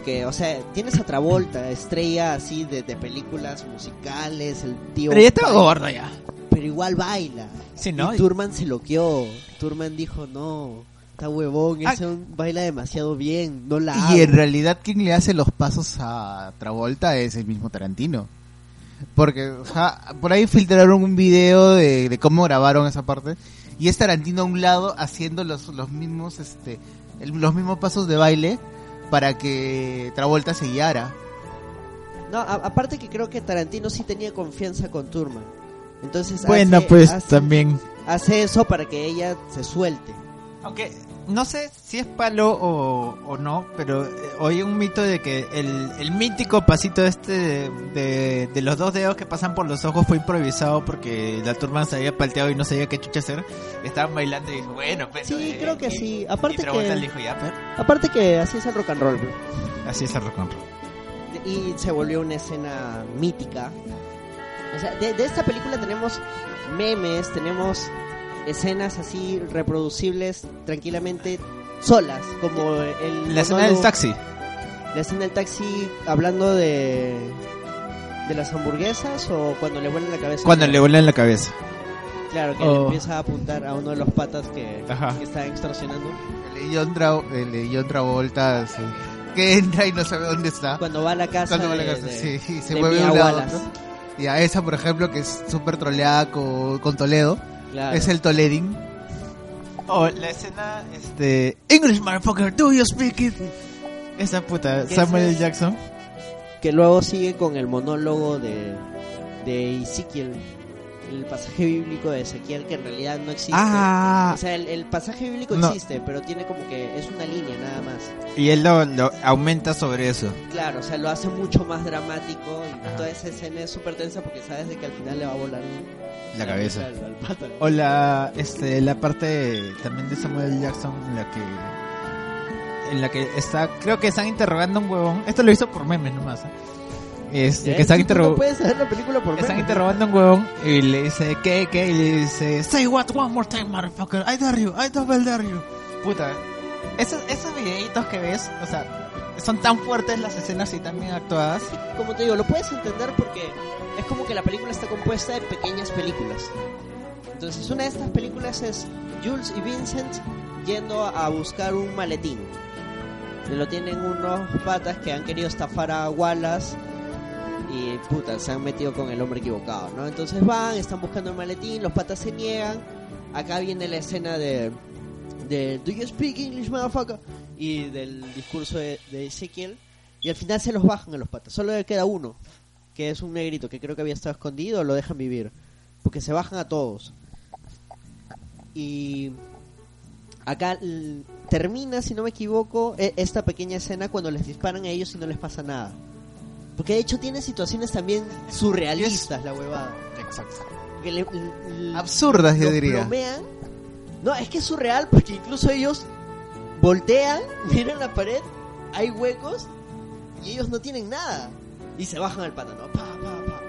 Porque, o sea, tienes a Travolta, estrella así de, de películas musicales, el tío. Pero ya estaba gordo ya. Pero igual baila. Sí, ¿no? Y Turman se loqueó. Turman dijo, no, está huevón, Ah. ese baila demasiado bien, no la Y hago". en realidad quien le hace los pasos a Travolta es el mismo Tarantino. Porque o sea, por ahí filtraron un video de, de cómo grabaron esa parte y es Tarantino a un lado haciendo los, los mismos este el- los mismos pasos de baile para que Travolta se guiara. No, a- aparte que creo que Tarantino sí tenía confianza con Turman. Entonces Bueno, hace- pues hace- también. hace eso para que ella se suelte. Aunque no sé si es palo o, o no, pero eh, oí un mito de que el, el mítico pasito este de, de- de los dos dedos que pasan por los ojos fue improvisado porque la turma se había palteado y no sabía qué chucha hacer. Estaban bailando y dijo, bueno, pues. Sí, eh, creo que y- sí. Aparte que- dijo, ya, pues, Aparte que así es el rock and roll. bro. así es el rock and roll. Y se volvió una escena mítica. O sea, de, de esta película tenemos memes, tenemos escenas así reproducibles tranquilamente solas, como el La escena del taxi. la escena del taxi hablando de de las hamburguesas o cuando le vuelan la cabeza. Cuando le vuelan la cabeza. Claro, que Oh. le empieza a apuntar a uno de los patas que, está extorsionando. El John, Tra- el de John Travolta, sí, que entra y no sabe dónde está. Cuando va a la casa Cuando va a la casa, de- sí, y se mueve de un lado. Y a esa, por ejemplo, que es súper troleada con, con Toledo, Claro. es el Toleding. O la escena, este... English, motherfucker, do you speak it? Esa puta, ¿Qué Samuel es? Jackson. que luego sigue con el monólogo de, de Ezequiel, el pasaje bíblico de Ezequiel que en realidad no existe. Ah, O sea, el, el pasaje bíblico No. existe, pero tiene como que es una línea nada más. y él lo, lo aumenta sobre eso. Claro, o sea, lo hace mucho más dramático y Ajá. toda esa escena es súper tensa porque sabes de que al final le va a volar La cabeza. al- al. O la, este, la parte también de Samuel. Jackson en la que en la que está, creo que están interrogando a un huevón. Esto lo hizo por memes nomás. ¿eh? Este, ¿Eh? que están no puedes la película por están interrogando a un huevón y le dice, ¿qué, qué? Y le dice, say what one more time, motherfucker. I dare you, I double dare you. Puta. Esos, esos videitos que ves, o sea, son tan fuertes las escenas y tan bien actuadas. Como te digo, lo puedes entender porque es como que la película está compuesta de pequeñas películas. Entonces, una de estas películas es Jules y Vincent yendo a buscar un maletín. Lo tienen unos patas que han querido estafar a Wallace y puta, se han metido con el hombre equivocado, ¿no? Entonces van, están buscando el maletín, los patas se niegan. Acá viene la escena de, de Do you speak English, motherfucker? Y del discurso de, de Ezequiel. Y al final se los bajan a los patas. Solo le queda uno, que es un negrito que creo que había estado escondido, lo dejan vivir. Porque se bajan a todos. Y acá termina, si no me equivoco, e- esta pequeña escena cuando les disparan a ellos y no les pasa nada. Porque de hecho tiene situaciones también surrealistas la huevada. Exacto. Que le- Absurdas, yo diría. plomean. No, es que es surreal porque incluso ellos voltean, miran la pared, hay huecos y ellos no tienen nada. Y se bajan al pantano. Pa, pa, pa.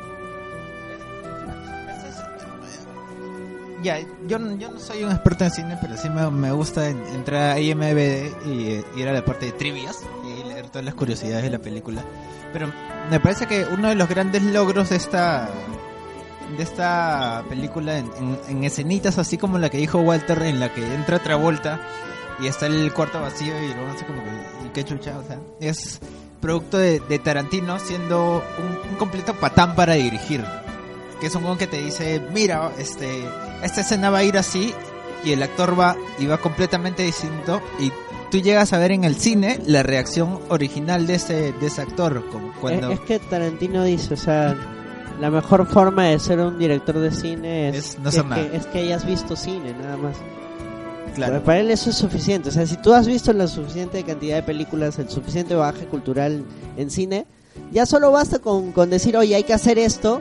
Ya, yo, no- yo no soy un experto en cine, pero sí me, me gusta en- entrar a IMDb y eh, ir a la parte de trivias y leer todas las curiosidades de la película. Pero me parece que uno de los grandes logros de esta de esta película en, en- en escenitas así como la que dijo Walter en la que entra Travolta y está el cuarto vacío y luego así como que qué chucha, o sea, es producto de, de Tarantino siendo un, completo patán para dirigir que es un weón que te dice, mira, este, esta escena va a ir así y el actor va y va completamente distinto y tú llegas a ver en el cine la reacción original de ese, de ese actor, como cuando Es, es que Tarantino dice, o sea, la mejor forma de ser un director de cine es, Es no hacer es nada. que, es que hayas visto cine, nada más. claro, Para- Para él eso es suficiente. O sea, si tú has visto la suficiente cantidad de películas, el suficiente bagaje cultural en cine, ya solo basta con, con decir, oye, hay que hacer esto.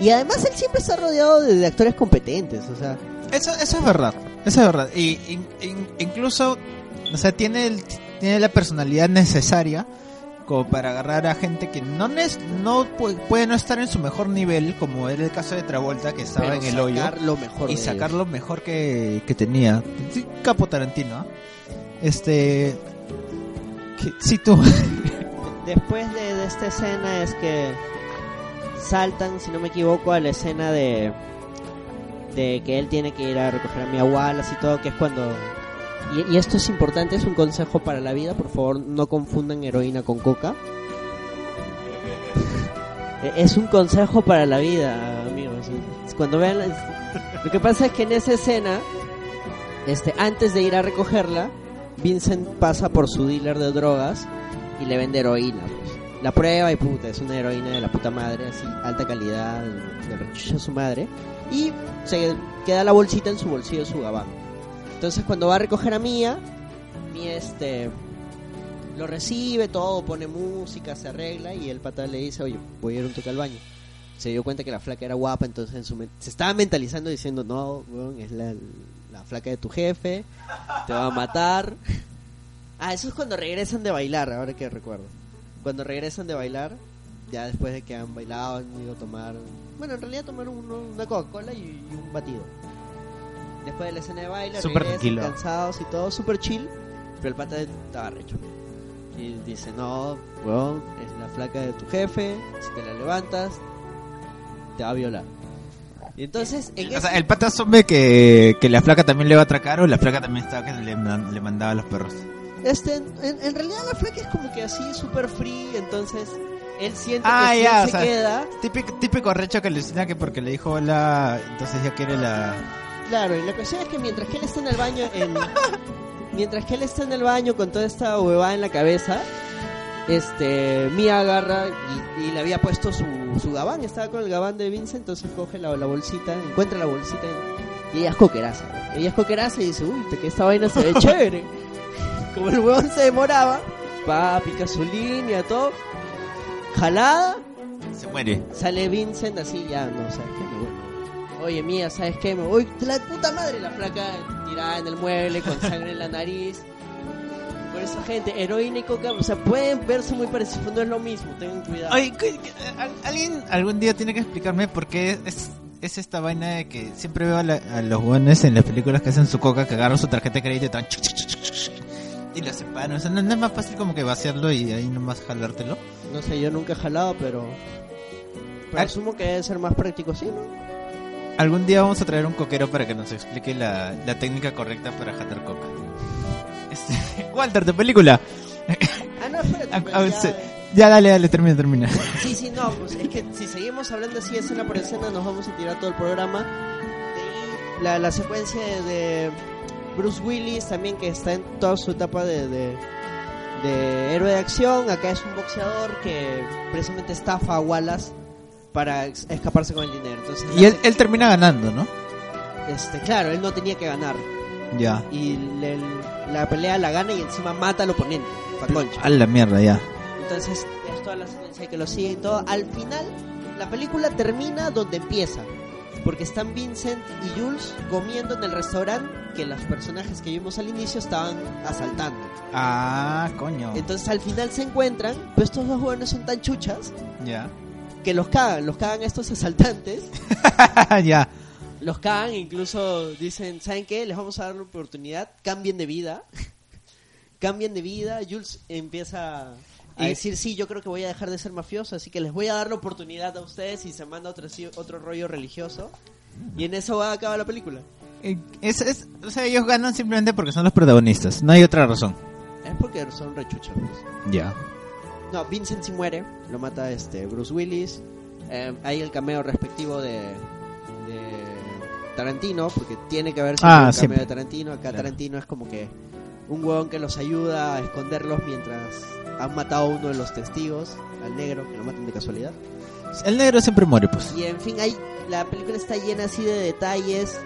Y además él siempre está rodeado de, de actores competentes. O sea, eso, eso es verdad, eso es verdad. Y in- in- incluso, o sea, tiene, el- tiene la personalidad necesaria como para agarrar a gente que no, no pu- puede no estar en su mejor nivel, como era el caso de Travolta, que estaba pero en el hoyo. lo mejor y sacar lo mejor que, que tenía. Sí, capo Tarantino. ¿ah? Este. que- sí, tú. Después de, de esta escena es que saltan, si no me equivoco, a la escena de de que él tiene que ir a recoger a mi abuela y todo, que es cuando y, esto es importante, es un consejo para la vida, por favor no confundan heroína con coca. Eh, Es un consejo para la vida, amigos. Cuando vean la- lo que pasa es que en esa escena este antes de ir a recogerla, Vincent pasa por su dealer de drogas y le vende heroína. pues. La prueba y puta, es una heroína de la puta madre, así, alta calidad, de rechucha su madre. Y se queda la bolsita en su bolsillo de su gabán. Entonces cuando va a recoger a Mía, Mía este lo recibe todo, pone música, se arregla y el pata le dice, oye, voy a ir un toque al baño. Se dio cuenta que la flaca era guapa, entonces en su se estaba mentalizando diciendo, no, es la, la flaca de tu jefe, te va a matar. Ah, eso es cuando regresan de bailar, ahora que recuerdo. Cuando regresan de bailar, ya después de que han bailado, han ido a tomar. Bueno, en realidad tomaron una Coca-Cola y un batido. Después de la escena de baile, Súper tranquilo. cansados y todo, súper chill. Pero el pata estaba recho. Y dice: No, weón, es la flaca de tu jefe. Si te la levantas, te va a violar. Y entonces, en O ese- sea, el pata asume que, que la flaca también le va a atracar o la flaca también estaba que le, le mandaba a los perros. Este, en, en realidad la flaca es como que así, super free, entonces él siente Ah, que ya, o se sea, queda, Típico, típico recho que alucina que porque le dijo hola, entonces ya quiere la... claro, y la cuestión es que mientras que él está en el baño, en, mientras que él está en el baño con toda esta huevada en la cabeza, este, Mia agarra y, y le había puesto su, su gabán, estaba con el gabán de Vincent, entonces coge la, la bolsita, encuentra la bolsita y ella es coqueraza. Ella es coqueraza y dice, uy, que esta vaina se ve chévere. Como el huevón se demoraba, va, pica su línea, todo, jalada, Se muere. Sale Vincent así, ya, no, ¿sabes qué? Oye, mía, ¿sabes qué? Me voy. La puta madre, la flaca tirada en el mueble con sangre en la nariz. Por eso, gente, heroína y coca, o sea, pueden verse muy parecidos, no es lo mismo, tengan cuidado. Oye, ¿qué- qué- al- alguien algún día tiene que explicarme por qué es, es esta vaina de que siempre veo a, la- a los buenos en las películas que hacen su coca, que agarran su tarjeta de crédito y chuc, y lo separan. O sea, ¿no, no es más fácil como que vaciarlo y ahí nomás jalártelo. No sé, yo nunca he jalado, pero. Pero Ah. asumo que debe ser más práctico así, ¿no? Algún día vamos a traer un coquero para que nos explique la, la técnica correcta para jalar coca. Este, Walter, tu película. Ah, no, espérate. Ah, ah, ya, se- Ya, dale, dale, termina, termina. Sí, sí, no, pues es que si seguimos hablando así escena por escena nos vamos a tirar todo el programa. La, la secuencia de, de Bruce Willis también que está en toda su etapa de, de, de héroe de acción. Acá es un boxeador que precisamente estafa a Wallace para escaparse con el dinero. Entonces, Y él, él termina ganando, ¿no? este, claro, él no tenía que ganar. Ya. Y le- la pelea la gana y encima mata al oponente. Pa' concha. A la mierda, ya. Entonces es toda la secuencia que lo sigue y todo. Al final, la película termina donde empieza. Porque están Vincent y Jules comiendo en el restaurante que los personajes que vimos al inicio estaban asaltando. Ah, coño. Entonces al final se encuentran, pero estos dos jóvenes son tan chuchas Ya. Que los cagan, los cagan estos asaltantes. ya. Los Khan incluso dicen, ¿saben qué? Les vamos a dar la oportunidad, cambien de vida. cambien de vida. Jules empieza a decir, sí, yo creo que voy a dejar de ser mafioso, así que les voy a dar la oportunidad a ustedes y se manda otro, otro rollo religioso. Y en eso va a acabar la película. Es, es- o sea, ellos ganan simplemente porque son los protagonistas. No hay otra razón. Es porque son rechuchos. Ya. No, Vincent sí muere, lo mata este Bruce Willis. Eh, hay el cameo respectivo de, de Tarantino, porque tiene que haber Ah, el cameo de Tarantino. Acá Claro. Tarantino es como que un huevón que los ayuda a esconderlos mientras han matado a uno de los testigos, al negro, que lo matan de casualidad. El negro siempre muere, pues. Y en fin, hay, la película está llena así de detalles.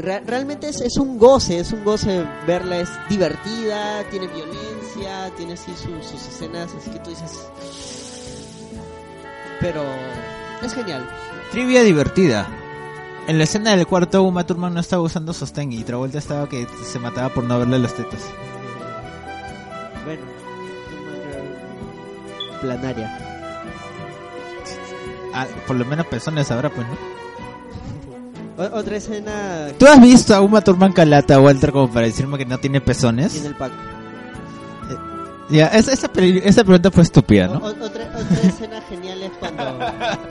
Re- realmente es, es un goce, es un goce verla, es divertida, tiene violencia, tiene así su- sus escenas, así que tú dices... Pero es genial. Trivia divertida. En la escena del cuarto, Uma Thurman no estaba usando sostén y Travolta estaba que se mataba por no verle las tetas. Bueno, planaria. Ah, por lo menos pezones ahora, pues, ¿no? Otra escena ¿Tú has visto a Uma Thurman calata, Walter, como para decirme que no tiene pezones? en el pack. Ya, esa, esa, esa pregunta fue estúpida, ¿no? o- otra, otra escena genial es cuando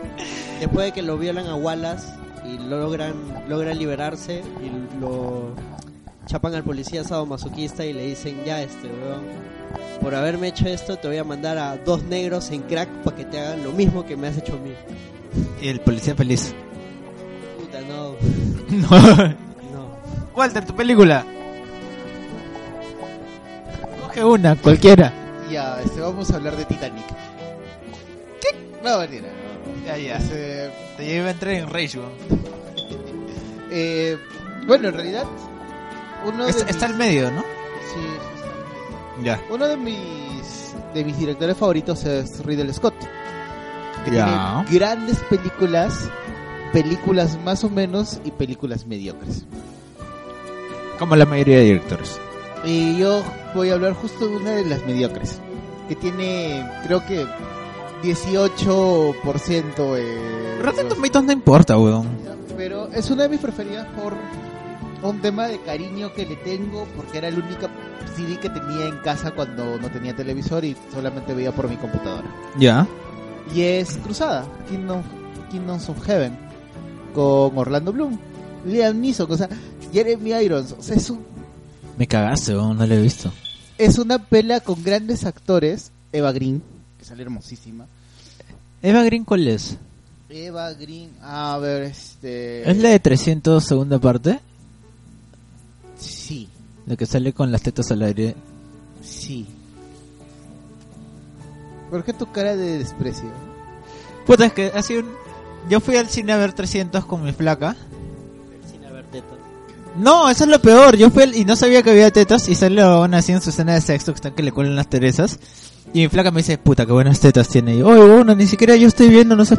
después de que lo violan a Wallace y logran logran liberarse y lo chapan al policía sadomasoquista y le dicen ya este weón por haberme hecho esto te voy a mandar a dos negros en crack para que te hagan lo mismo que me has hecho a mí Y el policía feliz. No No. Walter, tu película. Coge una, cualquiera. Ya, este, vamos a hablar de Titanic. ¿Qué? No, mentira. Ya, ya. Este, Te iba a entrar en rage, weón. eh, bueno, en realidad, uno de Está, mis- al medio, ¿no? Sí, sí, está. Ya. Uno de mis de mis directores favoritos es Ridley Scott. Que Ya. tiene grandes películas, películas más o menos y películas mediocres. Como la mayoría de directores. Y yo voy a hablar justo de una de las mediocres, que tiene creo que 18% eh, Rotten Tomatoes no importa, weón. pero es una de mis preferidas por un tema de cariño que le tengo porque era la única CD que tenía en casa cuando no tenía televisor y solamente veía por mi computadora. Ya. Y es Cruzada, Kingdom, Kingdoms of Heaven, con Orlando Bloom, Liam Neeson, o sea, Jeremy Irons. O sea, es, un- Me cagaste, no lo he visto. es una pela con grandes actores. Eva Green, que sale hermosísima. Eva Green, ¿cuál es? Eva Green, a ver, este... ¿Es la de 300 segunda parte? Sí, La que sale con las tetas al aire. sí. ¿Por qué tu cara de desprecio? Puta, es que ha sido un... Yo fui al cine a ver 300 con mi flaca. tetas No, eso es lo peor. Yo fui al- y no sabía que había tetas y sale una así en su escena de sexo que están que le cuelan las teresas. Y mi flaca me dice, puta, qué buenas tetas tiene. Y yo, oye, bueno, ni siquiera yo estoy viendo, no sé.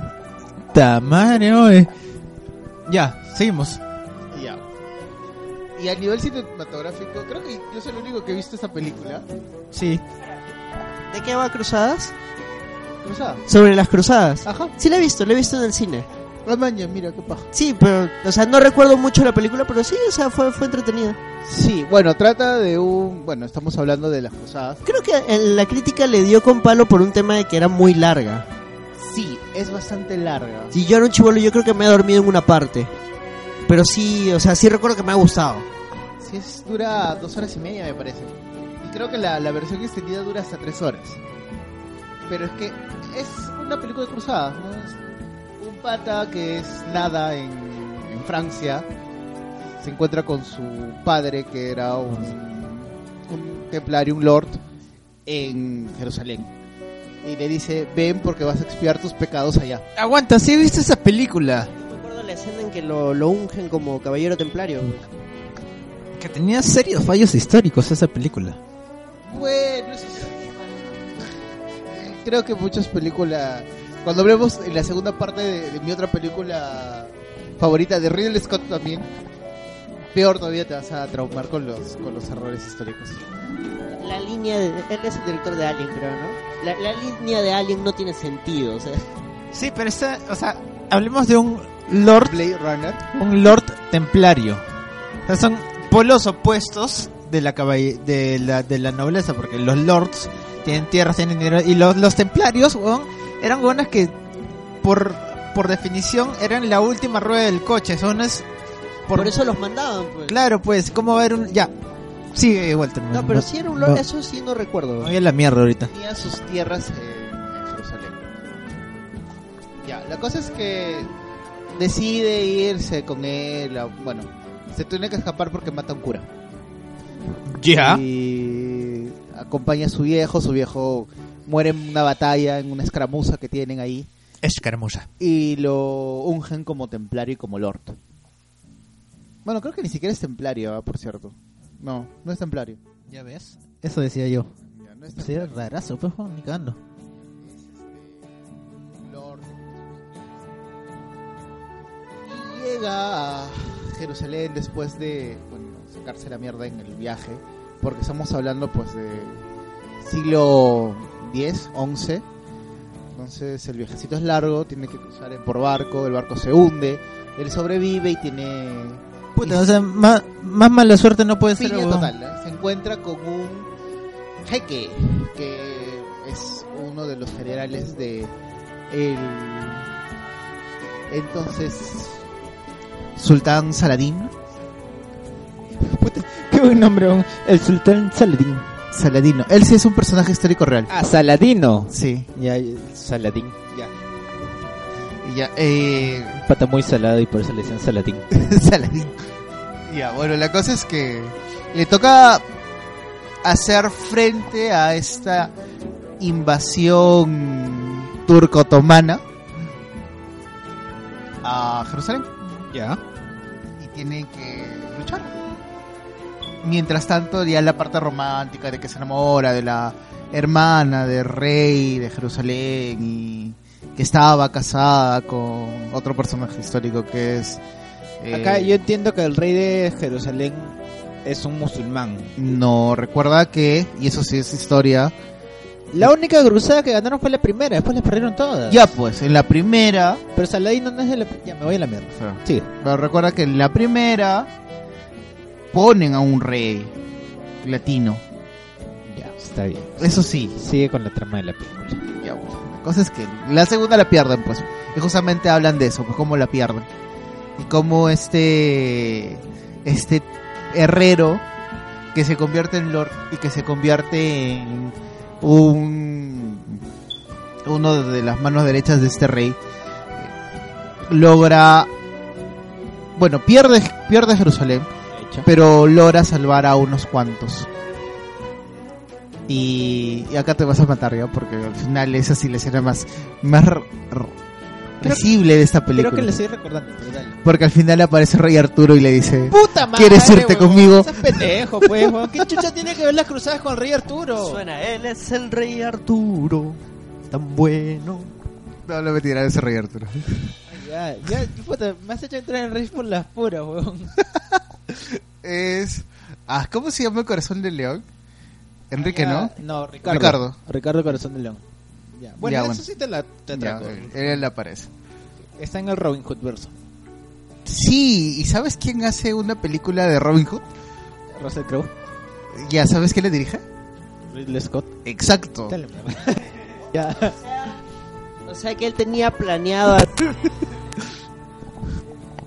Ta madre, oye. Ya, seguimos. Ya. Y a nivel cinematográfico, creo que yo soy el único que he visto esta película. Sí. ¿de qué va Cruzadas? Sobre las cruzadas Ajá. sí la he visto la he visto en el cine La maña, mira qué paja. sí pero o sea no recuerdo mucho la película pero sí o sea fue fue entretenida Sí, bueno, trata de un... Bueno, estamos hablando de las cruzadas. Creo que en la crítica le dio con palo por un tema de que era muy larga. Sí, es bastante larga. Si yo era un chivolo, yo creo que me he dormido en una parte. Pero sí, o sea, sí recuerdo que me ha gustado. Sí, es, dura dos horas y media, me parece. Y creo que la, la versión extendida dura hasta tres horas. Pero es que es una película de cruzadas, ¿no? Es un pata que es nada en, en Francia. Se encuentra con su padre, que era un, un templario, un lord, en Jerusalén. Y le dice, ven porque vas a expiar tus pecados allá. Aguanta, sí viste esa película. Me acuerdo la escena en que lo, lo ungen como caballero templario. Que tenía serios fallos históricos esa película. Bueno, sí. Creo que muchas películas. Cuando hablemos en la segunda parte de, de mi otra película favorita de Ridley Scott también, peor todavía te vas a traumar con los con los errores históricos. La línea de... Él es el director de Alien, creo, ¿no? La, la línea de Alien no tiene sentido, o sea... Sí, pero esta, o sea, hablemos de un lord, Blade Runner. un lord templario. O sea, son polos opuestos de la, caball- de la de la nobleza, porque los lords tienen tierras, tienen dinero, y los, los templarios, weón, eran weones que por, por definición eran la última rueda del coche. Son es Por, eso los mandaban, pues. Claro, pues, ¿cómo va a haber un...? Ya, sigue Walter. No, pero si era un lord, no. eso sí no recuerdo. A la mierda ahorita. tenía sus tierras en Jerusalén. Ya, la cosa es que decide irse con él. a- bueno, se tiene que escapar porque mata a un cura. Ya. Y acompaña a su viejo. Su viejo muere en una batalla, en una escaramuza que tienen ahí. Escaramuza. Y lo ungen como templario y como lord. Bueno, creo que ni siquiera es templario, ah, por cierto. No, no es templario. ¿Ya ves? Eso decía yo. Ya, no es templario. era rarazo, pues, ni cagando. Lord. Y llega a Jerusalén después de bueno, sacarse la mierda en el viaje, porque estamos hablando pues de siglo X, XI. Entonces el viajecito es largo, tiene que cruzar por barco, el barco se hunde, él sobrevive y tiene Puta, o sea, más, más mala suerte no puede ser, total. ¿eh? Se encuentra con un jeque, que es uno de los generales de el entonces Sultán Saladín. Qué buen nombre, el sultán Saladín. Saladino. Él sí es un personaje histórico real. Ah, Saladino. Sí. Ya, Saladín. Ya. Y Ya, eh, Pata muy salado y por eso le dicen Saladín. Saladín. Ya, bueno, la cosa es que le toca hacer frente a esta invasión turco-otomana a Jerusalén Ya. y tiene que luchar. Mientras tanto, ya la parte romántica de que se enamora de la hermana del rey de Jerusalén y que estaba casada con otro personaje histórico que es... eh, Acá yo entiendo que el rey de Jerusalén es un musulmán. No, recuerda que, y eso sí es historia, La única cruzada que ganaron fue la primera, después la perdieron todas. ya pues, en la primera, Pero Saladino no es de la... Ya, me voy a la mierda. Sí. pero recuerda que en la primera ponen a un rey latino, Ya, está bien. eso sí, Sigue con la trama de la película. ya bueno, la cosa es que la segunda la pierden pues, y justamente hablan de eso, pues cómo la pierden, y cómo este, este herrero que se convierte en lord y que se convierte en un uno de las manos derechas de este rey logra bueno pierde pierde Jerusalén Pero logra salvar a unos cuantos y, y acá te vas a matar ya porque al final esa sí la escena más más risible de esta película Creo que le estoy recordando, pero dale. porque al final aparece Rey Arturo y le dice ¡Puta madre! ¿Quieres irte conmigo? Pendejo, pues. ¿Qué chucha tiene que ver las cruzadas con el rey Arturo? Suena, él es el rey Arturo, tan bueno. no no me tirar ese Rey Arturo Ya, ya, puta, me has hecho entrar en rey por las puras, huevón. es ah ¿cómo se llama el corazón del león? Enrique Ya, ¿no? No, Ricardo. Ricardo. Ricardo Corazón de León. Ya. Bueno, Ya, eso bueno. sí te la te Ya, atraco. él aparece Está en el Robin Hood verso. Sí, ¿y sabes quién hace una película de Robin Hood? Russell Crowe, ¿Ya sabes quién le dirige? Ridley Scott. Exacto. Dale, mierda. ya. O sea que él tenía planeado.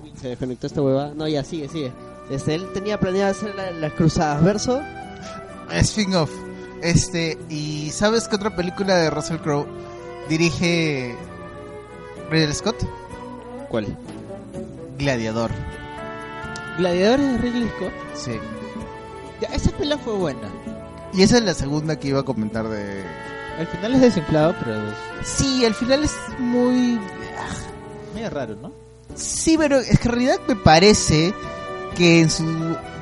Uy, Se desconectó esta hueva. No, ya sigue, sigue. Este, él tenía planeado hacer la- las cruzadas verso. Spin-off. Este, ¿y sabes qué otra película de Russell Crowe dirige Ridley Scott? ¿Cuál? Gladiador. Gladiadores de Ridley Scott. Sí. Ya, esa pela fue buena. Y esa es la segunda que iba a comentar de... Al final es desinflado, pero es Sí, al final es muy... medio raro, ¿no? Sí, pero es que en realidad me parece que en su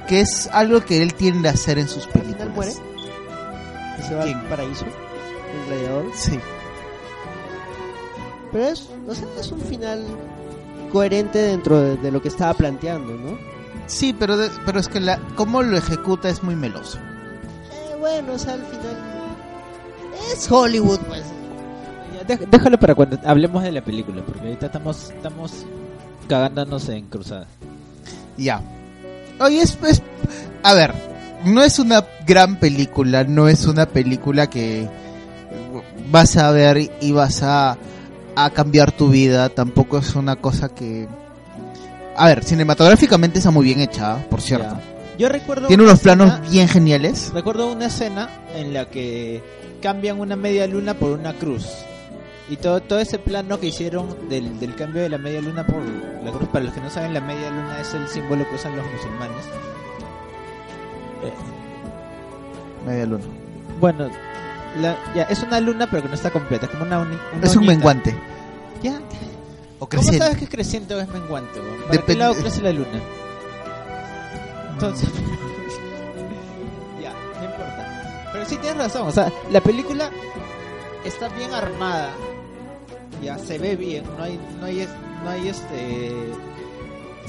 que es algo que él tiende a hacer en sus Al películas. final muere. Se va ¿Quién? al paraíso. El gladiador. Sí. Pero es, o sea, es un final coherente dentro de, de lo que estaba planteando, ¿no? Sí, pero de- pero es que la cómo lo ejecuta es muy meloso. Eh, bueno, o sea, al final. Es Hollywood, pues. Ya, déjalo para cuando hablemos de la película, porque ahorita estamos estamos cagándonos en cruzadas. Ya. Oye, es, es- A ver, no es una gran película, no es una película que vas a ver y vas a, a cambiar tu vida, tampoco es una cosa que... A ver, cinematográficamente está muy bien hecha, por cierto. Yo recuerdo. Tiene unos planos bien geniales. Recuerdo una escena en la que cambian una media luna por una cruz. Y todo, todo ese plano que hicieron del, del cambio de la media luna por la cruz, para los que no saben, la media luna es el símbolo que usan los musulmanes. Media luna. Bueno, la- ya, es una luna pero que no está completa, es como una, uni- una Es un uñita. menguante. Ya. O ¿Cómo sabes que es creciente o es menguante? weón? ¿Para qué Depende- lado crece la luna? Entonces... ya, no importa. Pero sí tienes razón, o sea, la película está bien armada. Ya, se ve bien, no hay, no hay, es- no hay este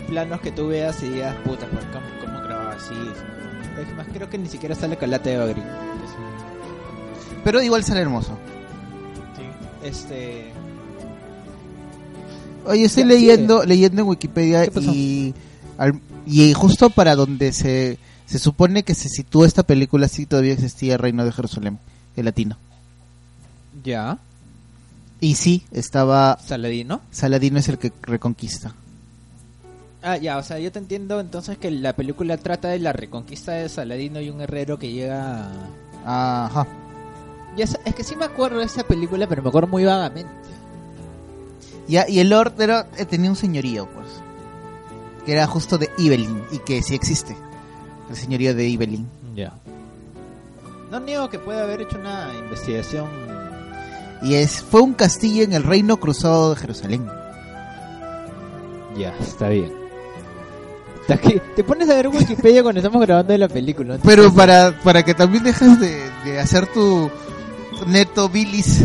planos que tú veas y digas, puta, ¿por cómo, cómo grababa así? Es más, creo que ni siquiera sale Calate de Bagri. Pero igual sale hermoso. Este... Oye, estoy Ya, leyendo, leyendo en Wikipedia y, al- y justo para donde se, se supone que se sitúa esta película, sí todavía existía el Reino de Jerusalén, el latino. Ya, Y sí, estaba Saladino. Saladino es el que reconquista. Ah, ya, o sea, yo te entiendo entonces que la película trata de la reconquista de Saladino y un herrero que llega... a- Ajá. Sé- es que sí me acuerdo de esa película, pero me acuerdo muy vagamente. Ya, y el Lord era, eh, tenía un señorío, pues. Que era justo de Ibelin y que sí existe. El señorío de Ibelin. Ya. No niego que puede haber hecho una investigación... Y es, fue un castillo en el Reino Cruzado de Jerusalén. Ya, está bien. Te, que- te pones a ver Wikipedia cuando estamos grabando de la película. ¿no? Pero para, para que también dejes de, de hacer tu neto bilis,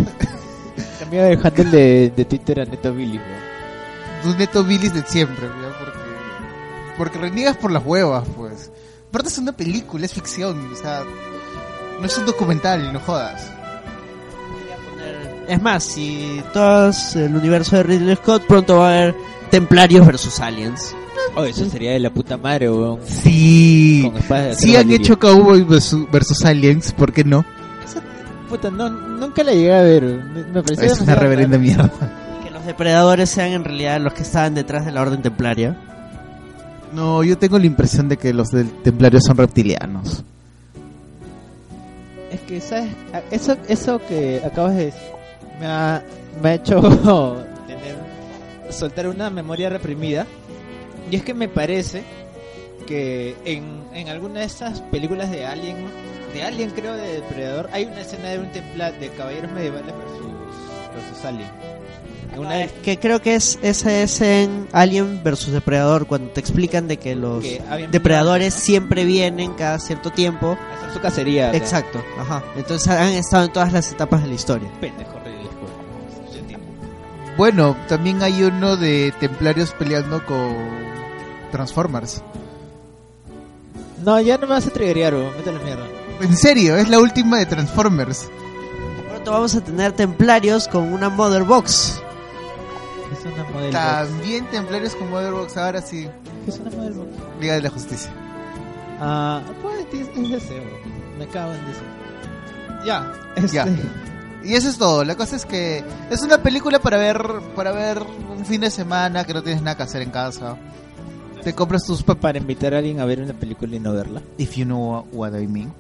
Cambio de handle de, de Twitter a Neto Billy. ¿no? tu neto bilis de siempre, porque porque reniegas por las huevas, pues. Aparte es una película, es ficción, o sea, no es un documental, no jodas. Es más, si todo el universo de Ridley Scott, pronto va a haber Templarios versus Aliens. Oh, eso sería de la puta madre, weón. Sí, sí han hecho Cowboy versus, versus Aliens, ¿por qué no? Esa- Puta, no, nunca la llegué a ver. Me, me pareció Es una reverenda rara. mierda. Que los depredadores sean en realidad los que estaban detrás de la Orden Templaria. No, yo tengo la impresión de que los del Templario son reptilianos. Es que, ¿sabes? Eso, eso que acabas de decir me ha, me ha hecho tener, soltar una memoria reprimida. Y es que me parece que en, en alguna de estas películas de Alien, de Alien creo, de Depredador, hay una escena de un templar de caballeros medievales versus, versus Alien. En una de- Que creo que es ese es en Alien versus Depredador, cuando te explican de que los que depredadores ¿no? siempre vienen cada cierto tiempo. a hacer su cacería. sea, Exacto, ajá. Entonces han estado en todas las etapas de la historia. pendejo Bueno, también hay uno de Templarios peleando con Transformers. No, ya no me vas a triggerear, weón. Métele mierda. En serio, es la última de Transformers. Pronto vamos a tener Templarios con una Mother Box. ¿Qué es una box? También Templarios con Motherbox, ahora sí. ¿Qué es una box? Liga de la Justicia. Ah, pues es weón. Me cago en DC. Ya, este... Ya. Y eso es todo. La cosa es que es una película para ver para ver un fin de semana que no tienes nada que hacer en casa. Te compras tus pa- para invitar a alguien a ver una película y no verla. If you know what I mean.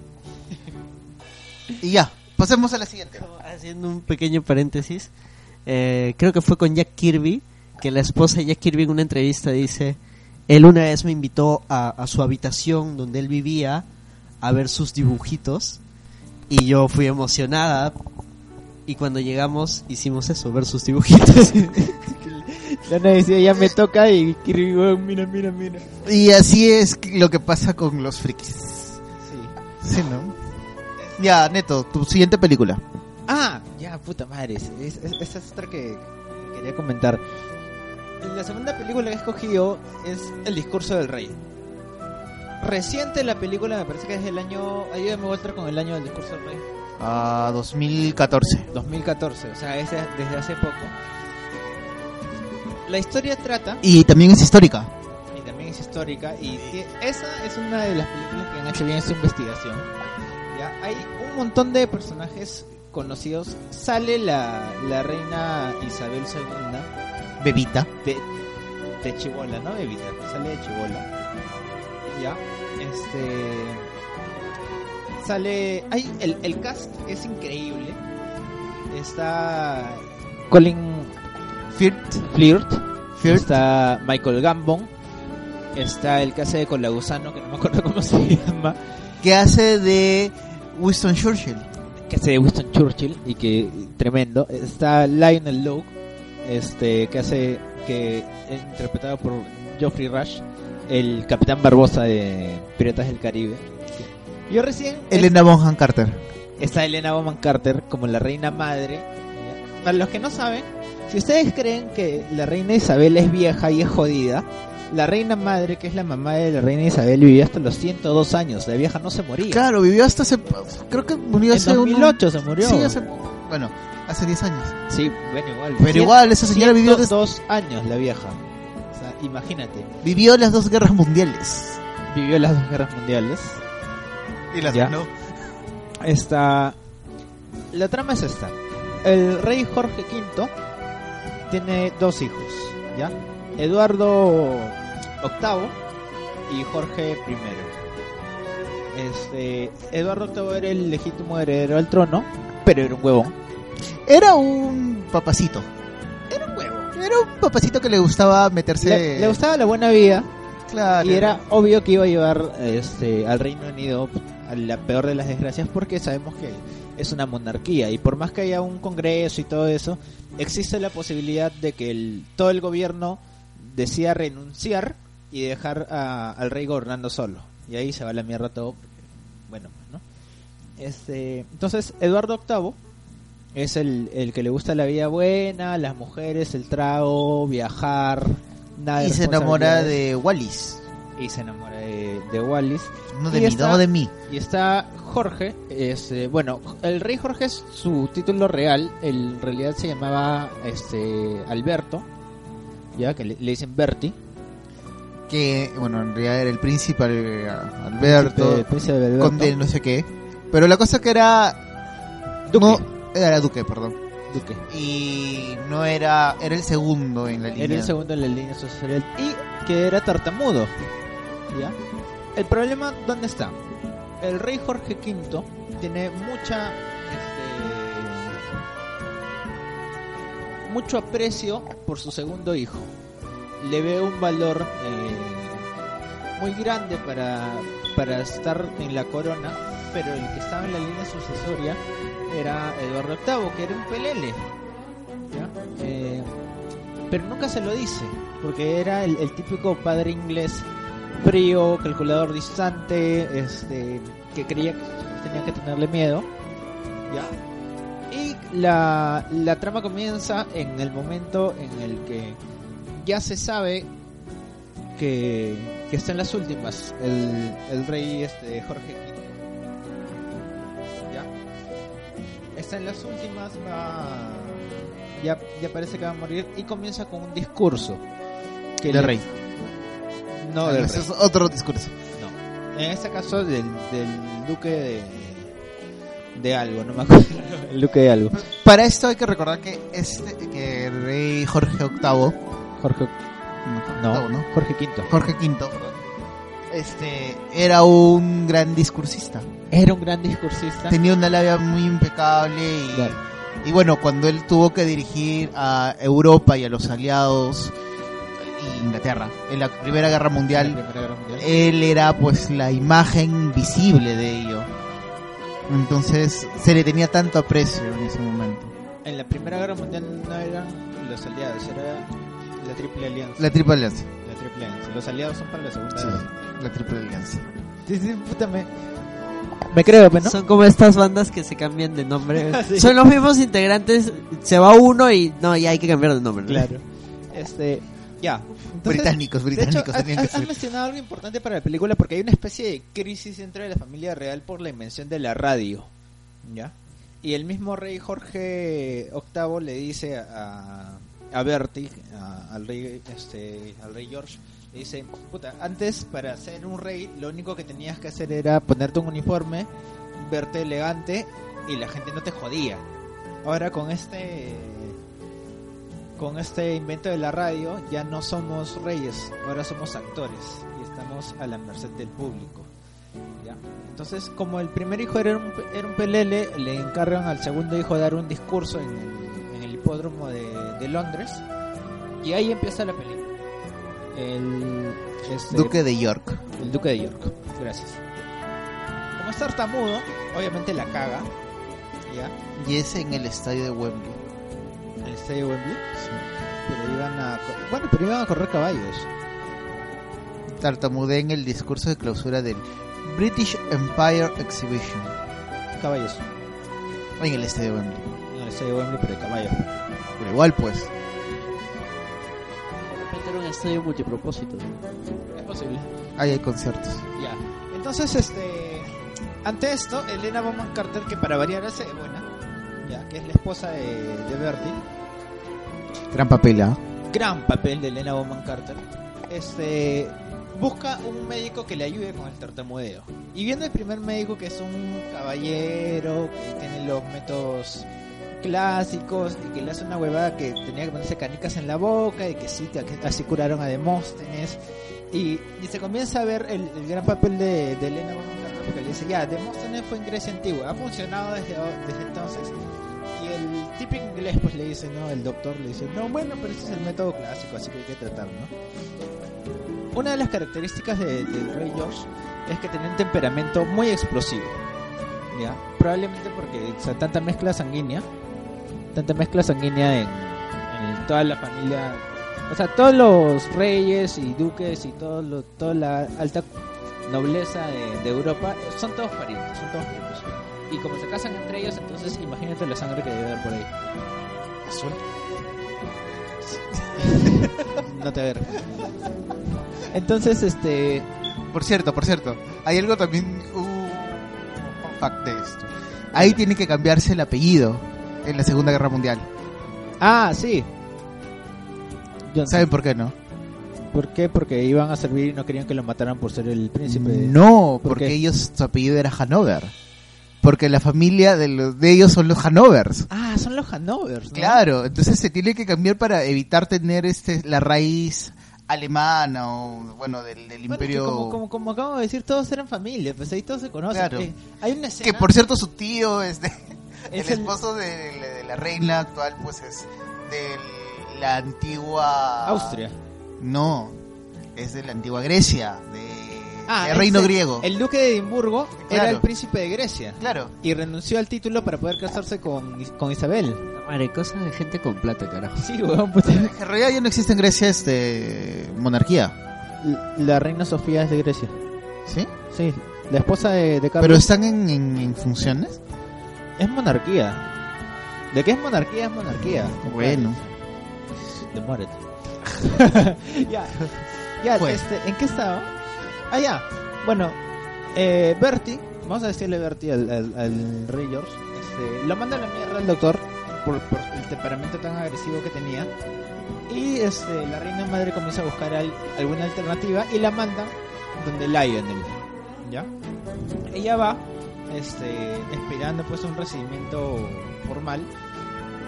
y ya, pasemos a la siguiente. Haciendo un pequeño paréntesis, eh, creo que fue con Jack Kirby, que la esposa de Jack Kirby en una entrevista dice, él una vez me invitó a, a su habitación donde él vivía a ver sus dibujitos y yo fui emocionada y cuando llegamos hicimos eso, ver sus dibujitos. Lana decía, ya me toca y Kirby, weón, mira, mira, mira. Y así es lo que pasa con los frikis. Sí. Sí, ¿no? Ya, Neto, tu siguiente película. Ah, ya, puta madre. es- es- es- Esa es otra que que quería comentar. La segunda película que he escogido es El discurso del rey. Reciente la película, me parece que es del año. Ayúdame, Walter, con el año del discurso del rey. Ah, 2014. 2014, o sea, es de- desde hace poco. la historia trata Y también es histórica. y también es histórica y esa es una de las películas que han hecho bien esta investigación. Ya hay un montón de personajes conocidos. Sale la, la reina Isabel II Bebita. de, de Chibola, ¿no? Bebita, sale de Chibola. Ya, este. Sale. Hay, el, el cast es increíble. Está. Colin Firth. Flirt. Firth. Está Michael Gambon. Está el que hace de Colagusano, que no me acuerdo cómo se llama. Que hace de Winston Churchill. Que hace de Winston Churchill y que tremendo. Está Lionel Lowe, este, que hace. que es interpretado por Geoffrey Rush, el capitán Barbosa de Piratas del Caribe. Yo recién. Elena Bonham Carter. está Elena Bonham Carter como la reina madre. Para los que no saben, si ustedes creen que la reina Isabel es vieja y es jodida, la reina madre, que es la mamá de la reina Isabel, vivió hasta los 102 años. La vieja no se moría. Claro, vivió hasta hace. Creo que murió en hace. unos- 2008 se murió. Sí, hace. Bueno, hace 10 años. Sí, bueno, igual. Pero igual, esa señora vivió des- dos años la vieja. O sea, imagínate. Vivió las dos guerras mundiales. Vivió las dos guerras mundiales. Y las Ya. ganó. Esta. La trama es esta. El rey Jorge V tiene dos hijos, ¿ya? Eduardo VIII y Jorge I. Este, Eduardo VIII era el legítimo heredero al trono, pero era un huevón. Era un papacito. Era un huevo. Era un papacito que le gustaba meterse. Le, le gustaba la buena vida Claro. y era obvio que iba a llevar este, al Reino Unido la peor de las desgracias porque sabemos que es una monarquía y por más que haya un congreso y todo eso, existe la posibilidad de que el, todo el gobierno decida renunciar y dejar a- al rey gobernando solo. Y ahí se va la mierda todo. porque, Bueno, ¿no? Este, entonces, Eduardo VIII es el, el que le gusta la vida buena, las mujeres, el trago, viajar, nada de Y se enamora de Wallis. Y se enamora de, de Wallis. No Y de mí, está- no de mí. Y está Jorge, este, bueno, el rey Jorge es su título real, en realidad se llamaba este Alberto, ya que le, le dicen Berti. Que, bueno, en realidad era el príncipe Alberto. Príncipe- príncipe Alberto. Conde no sé qué. Pero la cosa que era. Duque. No, era Duque, perdón. Duque. Y no era. Era el segundo en la línea. Era el segundo en la línea sucesorial y que era tartamudo. El problema, ¿dónde está? El rey Jorge V tiene mucha. Este, mucho aprecio por su segundo hijo. Le ve un valor eh, muy grande para, para estar en la corona, pero el que estaba en la línea sucesoria era Eduardo VIII, que era un pelele. Eh, pero nunca se lo dice, porque era el típico padre inglés frío, calculador distante, este, que creía que tenía que tenerle miedo. ¿ya? Y la, la trama comienza en el momento en el que ya se sabe que, que está en las últimas el, el rey este, Jorge V. ¿Ya? Está en las últimas, va ya, ya parece que va a morir y comienza con un discurso que Del le- rey. No Ah, del ese rey, es otro discurso. no. en este caso del, del duque de de algo no me acuerdo el duque de algo Para esto hay que recordar que este que el rey Jorge VIII, Jorge no, ¿no? Jorge V Jorge V, este era un gran discursista. era un gran discursista Tenía una labia muy impecable y, Claro. y bueno, cuando él tuvo que dirigir a Europa y a los aliados Inglaterra en la Primera Guerra Mundial, Primera Guerra Mundial. él era pues la imagen visible de ello. Entonces se le tenía tanto aprecio en ese momento. en la Primera Guerra Mundial no eran los aliados era la Triple Alianza La Triple Alianza. la Triple Alianza los aliados son para la Segunda Sí, Guerra la Triple Alianza. sí, sí, puta me me creo no Son como estas bandas que se cambian de nombre. Sí. Son los mismos integrantes. Se va uno y no, ya hay que cambiar de nombre. ¿no? claro este ya Entonces, británicos, De hecho, británicos has, has- mencionado algo importante para la película porque hay una especie de crisis dentro de la familia real por la invención de la radio, ¿ya? Y el mismo rey Jorge VIII le dice a, a Bertie, a- al rey, este, al rey George, le dice, puta, antes para ser un rey lo único que tenías que hacer era ponerte un uniforme, verte elegante y la gente no te jodía. Ahora con este con este invento de la radio ya no somos reyes, ahora somos actores y estamos a la merced del público. ¿ya? Entonces, como el primer hijo era un, era un pelele, le encargan al segundo hijo dar un discurso en el, en el hipódromo de, de Londres y ahí empieza la película. El, este, Duque de York. el Duque de York. Gracias. Como es tartamudo, obviamente la caga. ¿Ya? Y es en el estadio de Wembley. En el estadio Wembley. Pero iban a. Bueno, pero iban a correr caballos. Tartamudea en el discurso de clausura del British Empire Exhibition. Caballos. En el estadio Wembley. En el estadio Wembley, pero de caballos. Pero igual, pues. De repente era un estadio multipropósito. Es posible. Ahí hay conciertos. Ya. Entonces, este. Ante esto, Elena Bonham Carter, que para variar es buena, ya, que es la esposa de, de Bertie, Gran papel, ¿ah? gran papel de Elena Bonham Carter, este busca un médico que le ayude con el tartamudeo. Y viene el primer médico que es un caballero, que tiene los métodos clásicos y que le hace una huevada que tenía que ponerse canicas en la boca y que sí, que así curaron a Demóstenes. Y, se comienza a ver el, gran papel de, de Elena Bonham porque le dice, ya, Demóstenes fue en Grecia antigua, ha funcionado desde entonces. Inglés pues le dice, ¿no? El doctor le dice, no, bueno, pero ese es el método clásico, así que hay que tratarlo, ¿no? Una de las características de- del rey George es que tenía un temperamento muy explosivo, ¿ya? Probablemente porque o sea, tanta mezcla sanguínea, tanta mezcla sanguínea en, en toda la familia, o sea, todos los reyes y duques y todo lo, toda la alta nobleza de, de Europa son todos parientes, son todos primos. Y como se casan entre ellos, entonces imagínate la sangre que debe haber por ahí. Azul. No te ver. Entonces, este. Por cierto, por cierto. Hay algo también. Uh, un fact de esto. Ahí tiene que cambiarse el apellido en la Segunda Guerra Mundial. Ah, sí. Johnson. ¿Saben por qué no? ¿Por qué? Porque iban a servir y no querían que lo mataran por ser el príncipe. No, ¿Por porque qué? ellos, su apellido era Hanover. Porque la familia de, los, de ellos son los Hanovers. Ah, son los Hanovers. ¿no? Claro, entonces se tiene que cambiar para evitar tener este la raíz alemana o bueno del, del Bueno, imperio como, como, como acabo de decir, todos eran familia, pues ahí todos se conocen. Claro. Eh, hay una escena. que por cierto su tío es de, Es el el- esposo de, de la reina actual pues es de la antigua Austria. no es de la antigua Grecia de, Ah, del reino ese- griego El duque de Edimburgo era el príncipe de Grecia. claro Y renunció al título para poder casarse con, con Isabel. Madre, cosas de gente con plata, carajo. Sí, weón, puta. en realidad ya no existe en Grecia este monarquía La reina Sofía es de Grecia. sí Sí, la esposa de, de Carlos. pero están en, en- en funciones Es monarquía. ¿De qué es monarquía? Es monarquía. bueno Demórate. ya. Ya, Pues. este, ¿en qué estaba? Ah, ya. Bueno, eh, Bertie, vamos a decirle Bertie al, al, al George, este, lo manda a la mierda al doctor por, el temperamento tan agresivo que tenía. Y este, la reina madre comienza a buscar al- alguna alternativa y la manda donde Lionel. ¿Ya? Ella va este, esperando pues un recibimiento formal.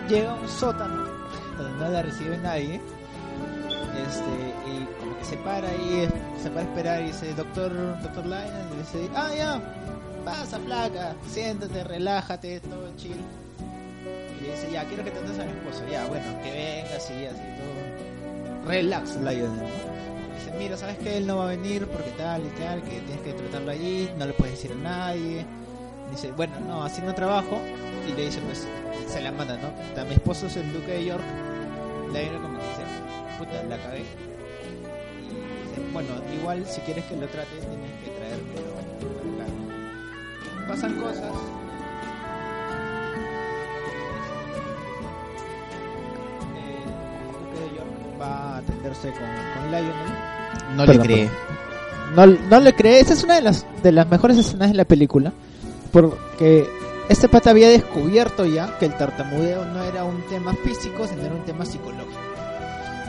Llega a un sótano donde no la recibe nadie. Este, y se para ahí, se para a esperar y dice, doctor, doctor Lionel, y dice, ah, ya, pasa flaca, siéntate, relájate, todo chill. Y le dice, ya, quiero que trates a mi esposo, ya, bueno, que venga así, así, todo. Relax, ¿no? Dice, mira, ¿sabes que Él no va a venir porque tal y tal, que tienes que tratarlo allí, no le puedes decir a nadie. Dice, bueno, no, así no trabajo. Y le dice, pues, se la manda, ¿no? Puta, Mi esposo es el duque de York. Lionel como que dice, puta, la cagué. Bueno, igual si quieres que lo trate, tienes que traérmelo. Pasan cosas. De York va a atenderse con, con Lionel. no Perdón, le cree No, no le cree, esa es una de las, de las mejores escenas de la película. Porque este pata había descubierto ya que el tartamudeo no era un tema físico, sino era un tema psicológico.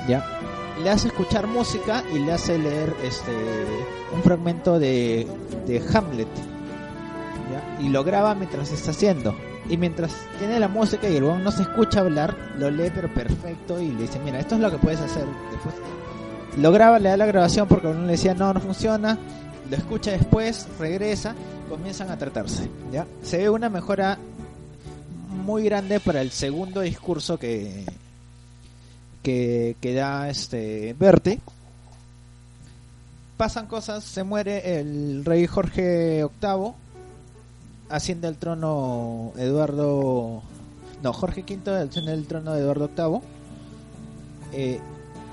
ya le hace escuchar música y le hace leer este un fragmento de, de Hamlet y lo graba mientras está haciendo. Y mientras tiene la música y el weón no se escucha hablar lo lee pero perfecto y le dice mira esto es lo que puedes hacer después lo graba le da la grabación porque uno le decía no no funciona lo escucha después regresa comienzan a tratarse ya se ve una mejora muy grande para el segundo discurso que que, que da este Bertie. Pasan cosas, se muere el rey Jorge VIII, asciende al trono Eduardo, no Jorge V asciende al trono de Eduardo VIII. Eh,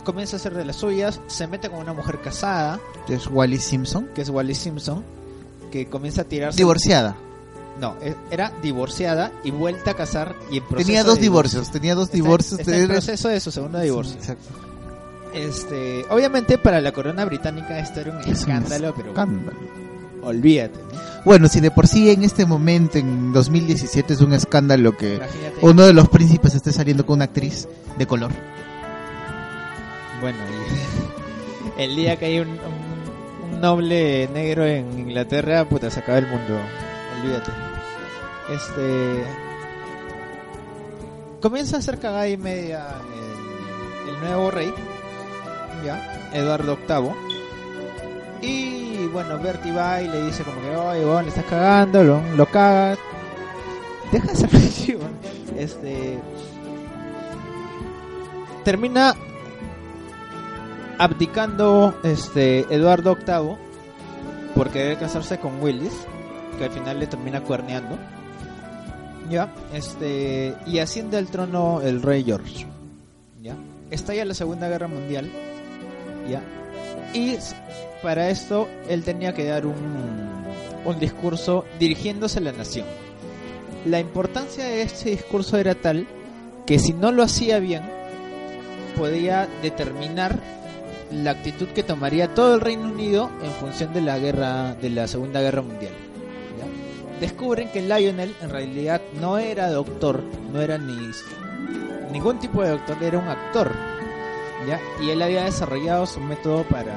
comienza a hacer de las suyas, se mete con una mujer casada, Que es Wally Simpson. que es Wally Simpson, que comienza a tirarse. Divorciada. No, e- era divorciada y vuelta a casar y en proceso Tenía de dos divorcio. divorcios. Tenía dos divorcios. está en de- proceso de su segundo divorcio. Exacto. Este, obviamente para la corona británica esto era un Es un escándalo, pero escándalo. olvídate. ¿no? Bueno, si de por sí en este momento, en 2017, es un escándalo que Imagínate. uno de los príncipes esté saliendo con una actriz de color. Bueno, y el día que hay un, un- un noble negro en Inglaterra, puta, se acaba el mundo. Olvídate. Este. Comienza a hacer cagada y media el, nuevo rey, ya, Eduardo VIII. Y bueno, Bertie va y le dice como que, oye, weón, le estás cagando, lo, cagas. Deja de ser. Este. Termina abdicando este Eduardo VIII por querer casarse con Willis, que al final le termina cuerneando. Ya, este y asciende al trono el rey George. Ya. Estalla la Segunda Guerra Mundial. Ya. Y para esto él tenía que dar un un discurso dirigiéndose a la nación. La importancia de este discurso era tal que si no lo hacía bien podía determinar la actitud que tomaría todo el Reino Unido en función de la guerra de la Segunda Guerra Mundial. Descubren que Lionel en realidad no era doctor, no era ni ningún tipo de doctor, era un actor. ¿ya? Y él había desarrollado su método para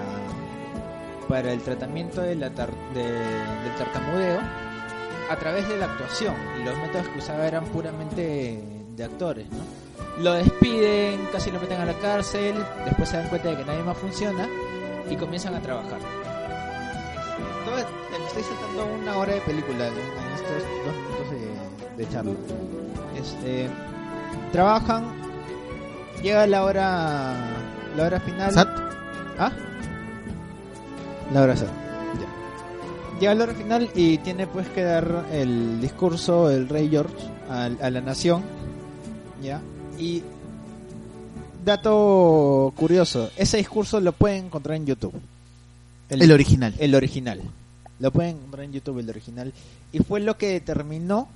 para el tratamiento de la tar- de- del tartamudeo a través de la actuación los métodos que usaba eran puramente de actores, ¿no? Lo despiden, casi lo meten a la cárcel, después se dan cuenta de que nadie más funciona y comienzan a trabajar. Me estoy saltando una hora de película en estos dos minutos de, de charla. Este, trabajan, llega la hora, la hora final. Sat. ¿Ah? La hora sat. Ya. Llega la hora final y tiene pues que dar el discurso el rey George al- a, la nación. ¿Ya? Y dato curioso, ese discurso lo pueden encontrar en YouTube. El original. El original. Lo pueden encontrar en YouTube el original. Y fue lo que determinó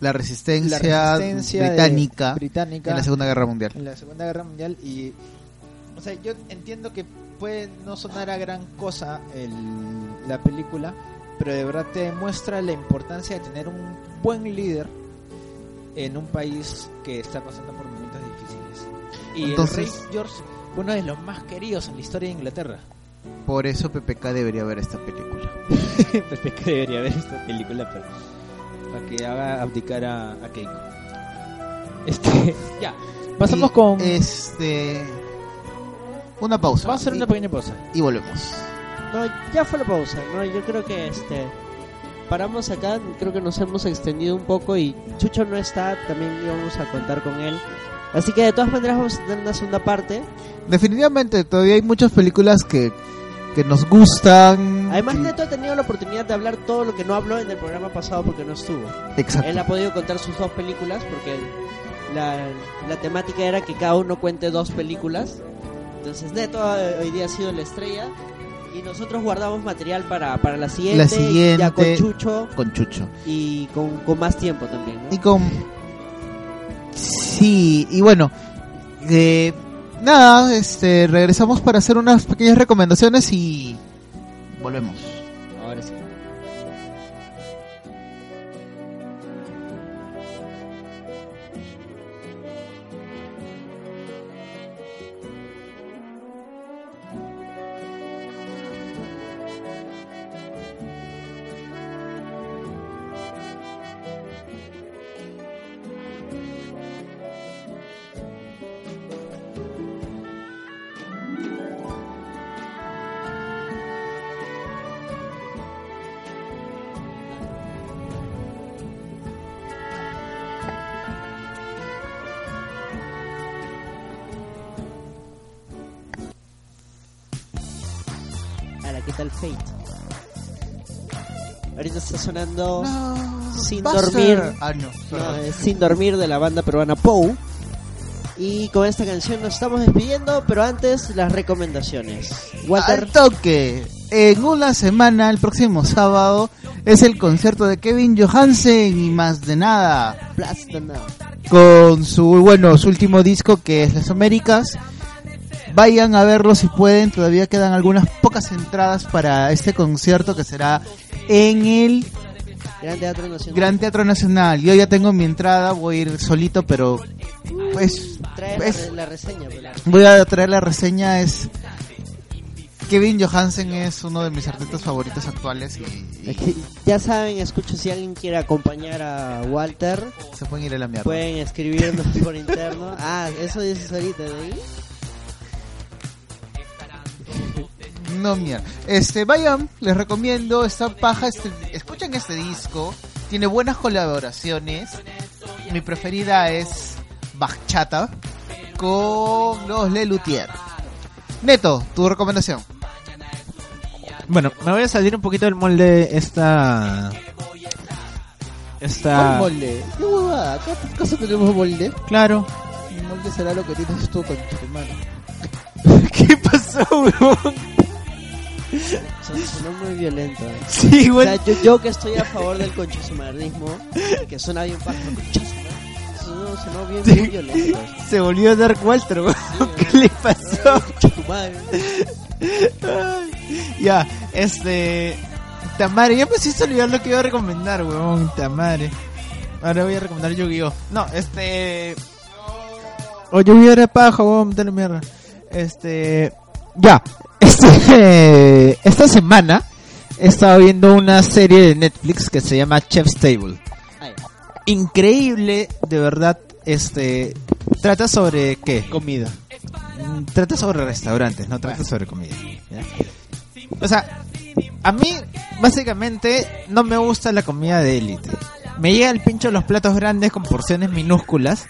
La resistencia, la resistencia de- británica, británica en la Segunda Guerra Mundial. en la Segunda Guerra Mundial y o sea yo entiendo que puede no sonar a gran cosa el- la película pero de verdad te demuestra la importancia de tener un buen líder en un país que está pasando por momentos difíciles y Entonces- el rey George fue uno de los más queridos en la historia de Inglaterra Por eso PPK debería ver esta película. Que debería ver esta película para, para que haga abdicar a, a Keiko este ya pasamos Y, con Este. Una pausa. vamos a hacer y, una pequeña pausa y volvemos. No, ya fue la pausa, ¿no? Yo creo que este paramos acá, creo que nos hemos extendido un poco y Chucho no está, también íbamos a contar con él. Así que de todas maneras vamos a tener una segunda parte. Definitivamente, todavía hay muchas películas que, que nos gustan. Además Neto ha tenido la oportunidad de hablar todo lo que no habló en el programa pasado porque no estuvo. Exacto. Él ha podido contar sus dos películas porque la, la temática era que cada uno cuente dos películas. Entonces Neto eh, hoy día ha sido la estrella y nosotros guardamos material para, para la siguiente. La siguiente. Ya con Chucho Con Chucho. y con, con más tiempo también, ¿no? Y con. Sí, y bueno. eh, nada, este, regresamos para hacer unas pequeñas recomendaciones y. Volvemos. ahora sí sonando Sin Buster. dormir. Ah, no. no, Sin Dormir de la banda peruana Pou. Y con esta canción nos estamos despidiendo, pero antes las recomendaciones. Walter, Al toque. En una semana, el próximo sábado, es el concierto de Kevin Johansen y más de nada. Con su, bueno, su último disco que es Las Américas. Vayan a verlo si pueden. Todavía quedan algunas pocas entradas para este concierto que será en el Gran Teatro Nacional. Gran Teatro Nacional. Yo ya tengo mi entrada. Voy a ir solito, pero pues, Trae pues la, reseña. pues, la- voy a traer la reseña. Es Kevin Johansen es uno de mis artistas favoritos actuales y, ya saben, escucho si alguien quiere acompañar a Walter, se pueden ir a la mierda. pueden escribirnos por interno. Ah, eso dices ahorita, ¿no? No Este, vayan, les recomiendo esta paja, este, escuchen este disco, tiene buenas colaboraciones. Mi preferida es Bachata con los Lelutier. Neto, tu recomendación. Bueno, me voy a salir un poquito del molde esta... ¿Cuál Esta... molde? ¿Qué huevada? ¿Acá acaso tenemos molde? Claro. El molde será lo que tienes tú con tu mano. ¿Qué pasó, weón? Son- Sonó muy violento. ¿eh? Sí, O güey. sea, yo, yo que estoy a favor del conchasumarismo, que suena bien conchasumar, sonó, sonó bien, bien violento. Se volvió Dark Walter, weón. ¿Qué le pasó? Ya, este... Tamare, ya me hiciste olvidar lo que iba a recomendar, weón. Tamare. Ahora voy a recomendar Yu-Gi-Oh! No, este... O Yu-Gi-Oh! era paja, weón, dale mierda. Este... Ya. Este... Esta semana he estado viendo una serie de Netflix que se llama Chef's Table. Increíble, de verdad, este... Trata sobre qué? Comida. Mm, trata sobre restaurantes, no trata sobre comida. ¿ya? O sea, a mí básicamente no me gusta la comida de élite. Me llega el pincho los platos grandes con porciones minúsculas,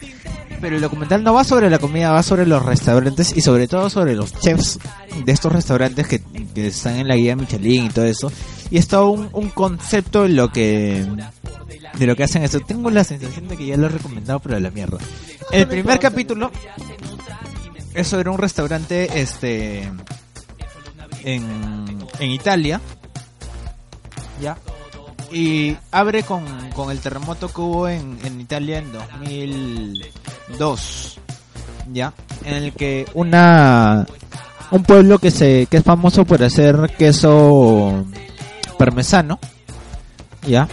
pero el documental no va sobre la comida, va sobre los restaurantes y sobre todo sobre los chefs de estos restaurantes que, que están en la guía Michelin y todo eso. Y es todo un, un concepto de lo que de lo que hacen eso. Tengo la sensación de que ya lo he recomendado, pero a la mierda. El primer capítulo es sobre un restaurante este en, en Italia ya y abre con, con el terremoto que hubo en, en Italia en 2002 ya en el que una un pueblo que se que es famoso por hacer queso parmesano ya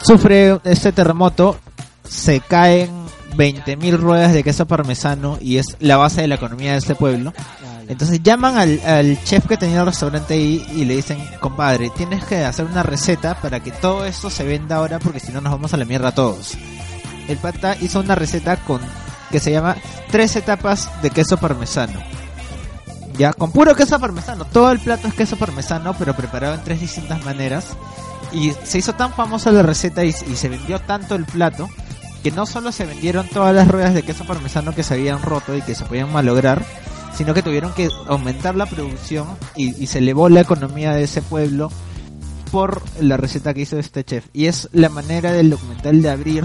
sufre este terremoto se caen 20.000 ruedas de queso parmesano y es la base de la economía de este pueblo. Entonces llaman al, chef que tenía el restaurante ahí y le dicen, compadre, tienes que hacer una receta para que todo esto se venda ahora porque si no nos vamos a la mierda todos. El pata hizo una receta con que se llama tres etapas de queso parmesano. Ya, con puro queso parmesano. Todo el plato es queso parmesano, pero preparado en tres distintas maneras. Y se hizo tan famosa la receta y, y se vendió tanto el plato que no solo se vendieron todas las ruedas de queso parmesano que se habían roto y que se podían malograr, sino que tuvieron que aumentar la producción y, se elevó la economía de ese pueblo por la receta que hizo este chef. Y es la manera del documental de abrir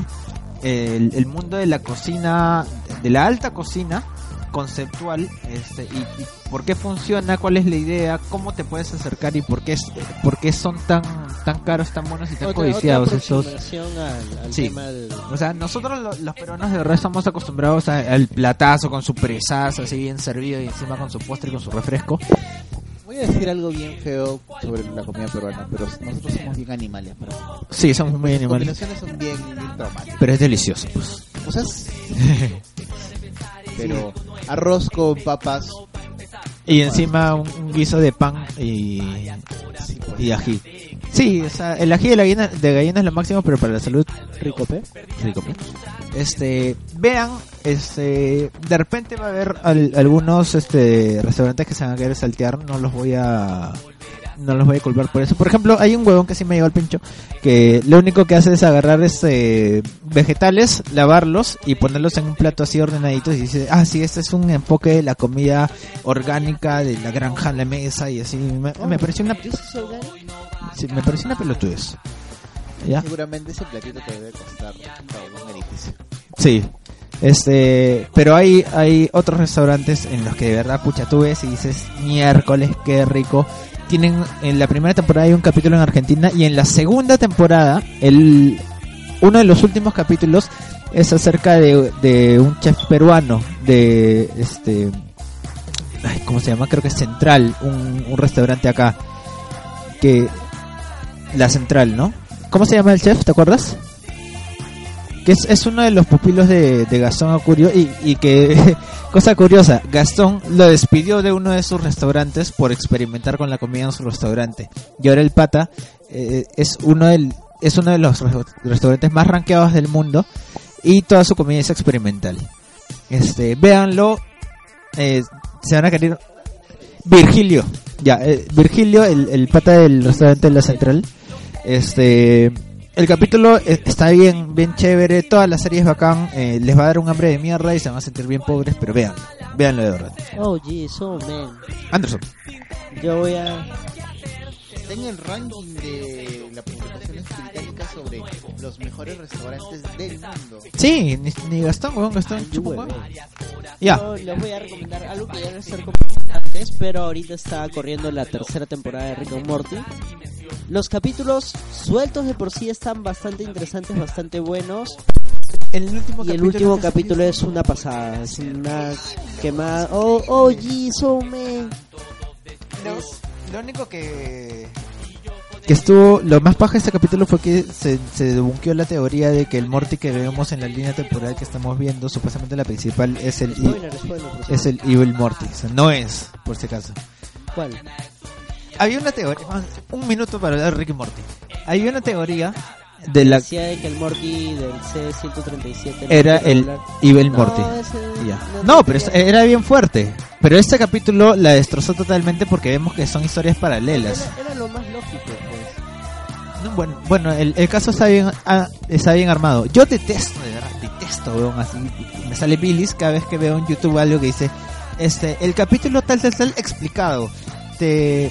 el mundo de la cocina, de la alta cocina conceptual, este, y, y por qué funciona, cuál es la idea, cómo te puedes acercar y por qué, es, por qué son tan, tan caros, tan buenos y tan otra, codiciados otra estos. aproximación al, al Sí. tema del... O sea, nosotros lo- los peruanos de verdad estamos acostumbrados a- al platazo con su presazo así bien servido y encima con su postre y con su refresco. Voy a decir algo bien feo sobre la comida peruana, pero nosotros somos bien animales. Pero Sí, somos muy las animales. combinaciones son bien, bien traumáticas. Pero es delicioso, pues. O sea, es- pero arroz con papas, Y encima un, un guiso de pan y, ají. Sí, o sea, el ají de, la gallina, de gallina es lo máximo, pero para la salud, Rico, ¿pe? rico. Este, vean, este, de repente va a haber al- algunos este restaurantes que se van a querer saltear, no los voy a no los voy a culpar por eso. Por ejemplo, hay un huevón que sí me llegó al pincho, que lo único que hace es agarrar este vegetales, lavarlos y ponerlos en un plato así ordenaditos y dice, ah, sí, este es un enfoque de la comida orgánica, de la granja en la mesa y así. Me, me pareció una, sí, me pareció una pelotudez. ¿Ya? Seguramente ese platito te debe costar para un edificio. Sí. Este, pero hay hay otros restaurantes en los que de verdad pucha tú ves y dices miércoles qué rico. Tienen en la primera temporada hay un capítulo en Argentina y en la segunda temporada el uno de los últimos capítulos es acerca de, de un chef peruano de este ay, ¿cómo se llama? Creo que es Central, un, un restaurante acá que la Central, ¿no? ¿Cómo se llama el chef? ¿Te acuerdas? Que es, es uno de los pupilos de, de Gastón Acurio y, y que, cosa curiosa, Gastón lo despidió de uno de sus restaurantes por experimentar con la comida en su restaurante. Y ahora el pata eh, es uno del es uno de los re- restaurantes más rankeados del mundo y toda su comida es experimental. Este, véanlo, eh, se van a querer Virgilio, ya, eh, Virgilio, el, el pata del restaurante de la Central, este, el capítulo eh, está bien, bien chévere, toda la serie es bacán, eh, les va a dar un hambre de mierda y se van a sentir bien pobres, pero vean, véanlo de verdad. Oh, geez, oh, man. Anderson, Yo voy a... En el ranking de la publicación británica sobre los mejores restaurantes del mundo. sí, ni, ni Gastón, weón, Gastón. Ya, Yo les voy a recomendar algo que ya les he recomendado antes, pero ahorita está corriendo la tercera temporada de Rick and Morty. Los capítulos sueltos de por sí están bastante interesantes, bastante buenos. el último Y el último capítulo es una pasada, es una quemada. Oh, oh, oh, man. Es- Lo único que que estuvo lo más paja de este capítulo fue que se, se debunqueó la teoría de que el Morty que vemos en la línea temporal que estamos viendo, supuestamente la principal es el Spoiler, spoiler, es el Evil Morty, o sea, no es, por si acaso. ¿Cuál? Había una teoría, un minuto para hablar de Ricky Morty. Había una teoría de la Decía de que el Morty del C-137 era el Evil Morty. No, Ya. no No, pero era bien fuerte. Pero este capítulo la destrozó totalmente porque vemos que son historias paralelas. Era, era lo más lógico, pues. No, bueno, bueno el, el caso está bien, ah, está bien armado. Yo detesto, de verdad, detesto, weón, así. Me sale bilis cada vez que veo en YouTube algo que dice, este, el capítulo tal, tal, tal, explicado. Te,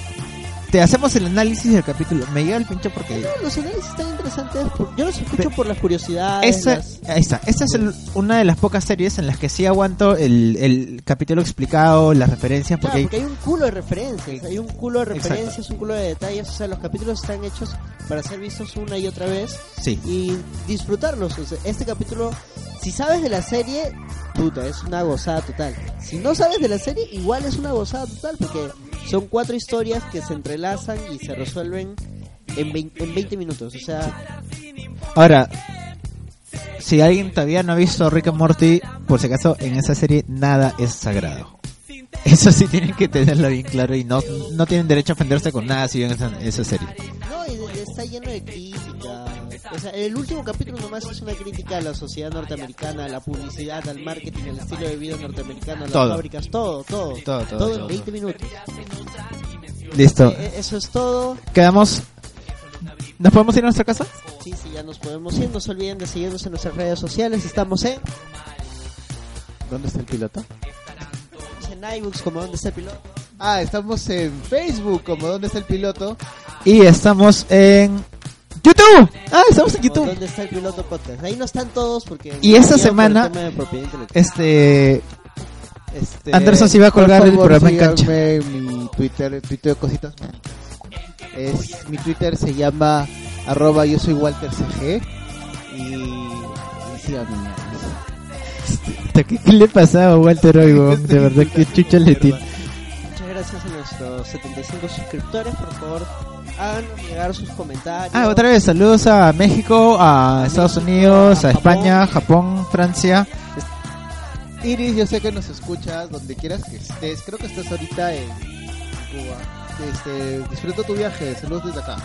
te hacemos el análisis del capítulo. Me llega el pincho porque... No, los análisis están interesantes. yo los escucho por las curiosidades. Esta, las- ahí está. Esta es el- una de las pocas series en las que sí aguanto el, el capítulo explicado, las referencias, Claro, porque, porque hay un culo de referencias, hay un culo de Exacto. referencias, un culo de detalles, o sea, los capítulos están hechos para ser vistos una y otra vez sí. y disfrutarlos. O sea, este capítulo, si sabes de la serie, puta, es una gozada total. Si no sabes de la serie, igual es una gozada total, porque son cuatro historias que se entrelazan y se resuelven en 20, en 20 minutos. O sea, Ahora, si alguien todavía no ha visto Rick and Morty, por si acaso, en esa serie nada es sagrado. Eso sí tienen que tenerlo bien claro y no, no tienen derecho a ofenderse con nada si ven esa, esa serie. no, está lleno de crítica. O sea, el último capítulo nomás es una crítica a la sociedad norteamericana, a la publicidad, al marketing, al estilo de vida norteamericano, a las Todo. fábricas, todo, todo. Todo, todo, en todo. 20 minutos. Listo. Eh, eso es todo. Quedamos... ¿Nos podemos ir a nuestra casa? Sí, sí, ya nos podemos ir. No se olviden de seguirnos en nuestras redes sociales. Estamos en, ¿Dónde está el piloto? en iBooks como donde está el piloto. Ah, estamos en Facebook como ¿Dónde está el piloto? Y estamos en... ¡YouTube! Ah, estamos en YouTube. donde está el piloto podcast. Ahí no están todos porque... Y esta semana-. Este... Este, Anderson sí va a colgar el favor, programa en cancha. mi Twitter, Twitter de cositas. Es, mi Twitter se llama arroba yo soy Walter CG y, y síganme. ¿Qué, qué le pasaba a Walter hoy, weón? De verdad, que chucha le tiene. Muchas gracias a nuestros 75 suscriptores. Por favor, háganos llegar sus comentarios. Ah, otra vez, saludos a México, a Estados Unidos, a España, Japón, Francia. Iris, yo sé que nos escuchas donde quieras que estés. Creo que estás ahorita en Cuba. Este, disfruta tu viaje. Saludos desde acá.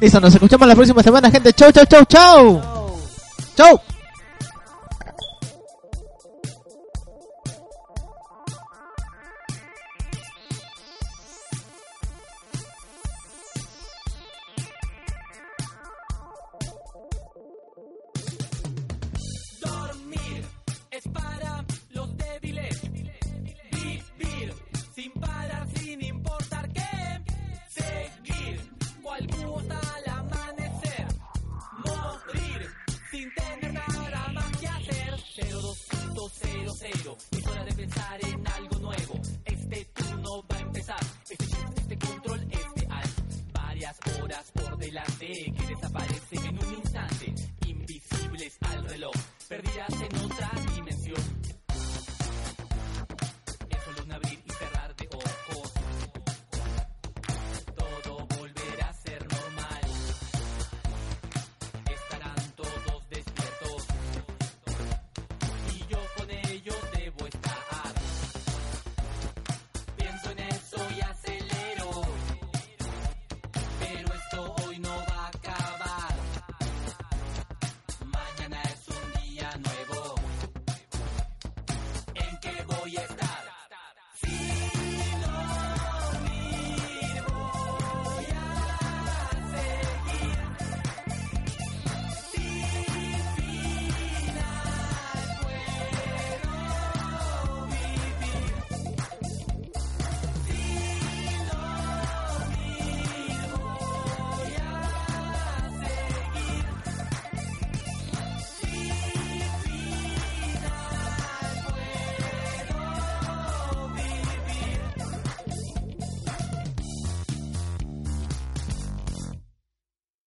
Listo, nos escuchamos la próxima semana, gente. Chau, chau, chau, chau. Chao. Chau. Horas por delante que desaparecen en un instante. Invisibles al reloj. Perdidas en otras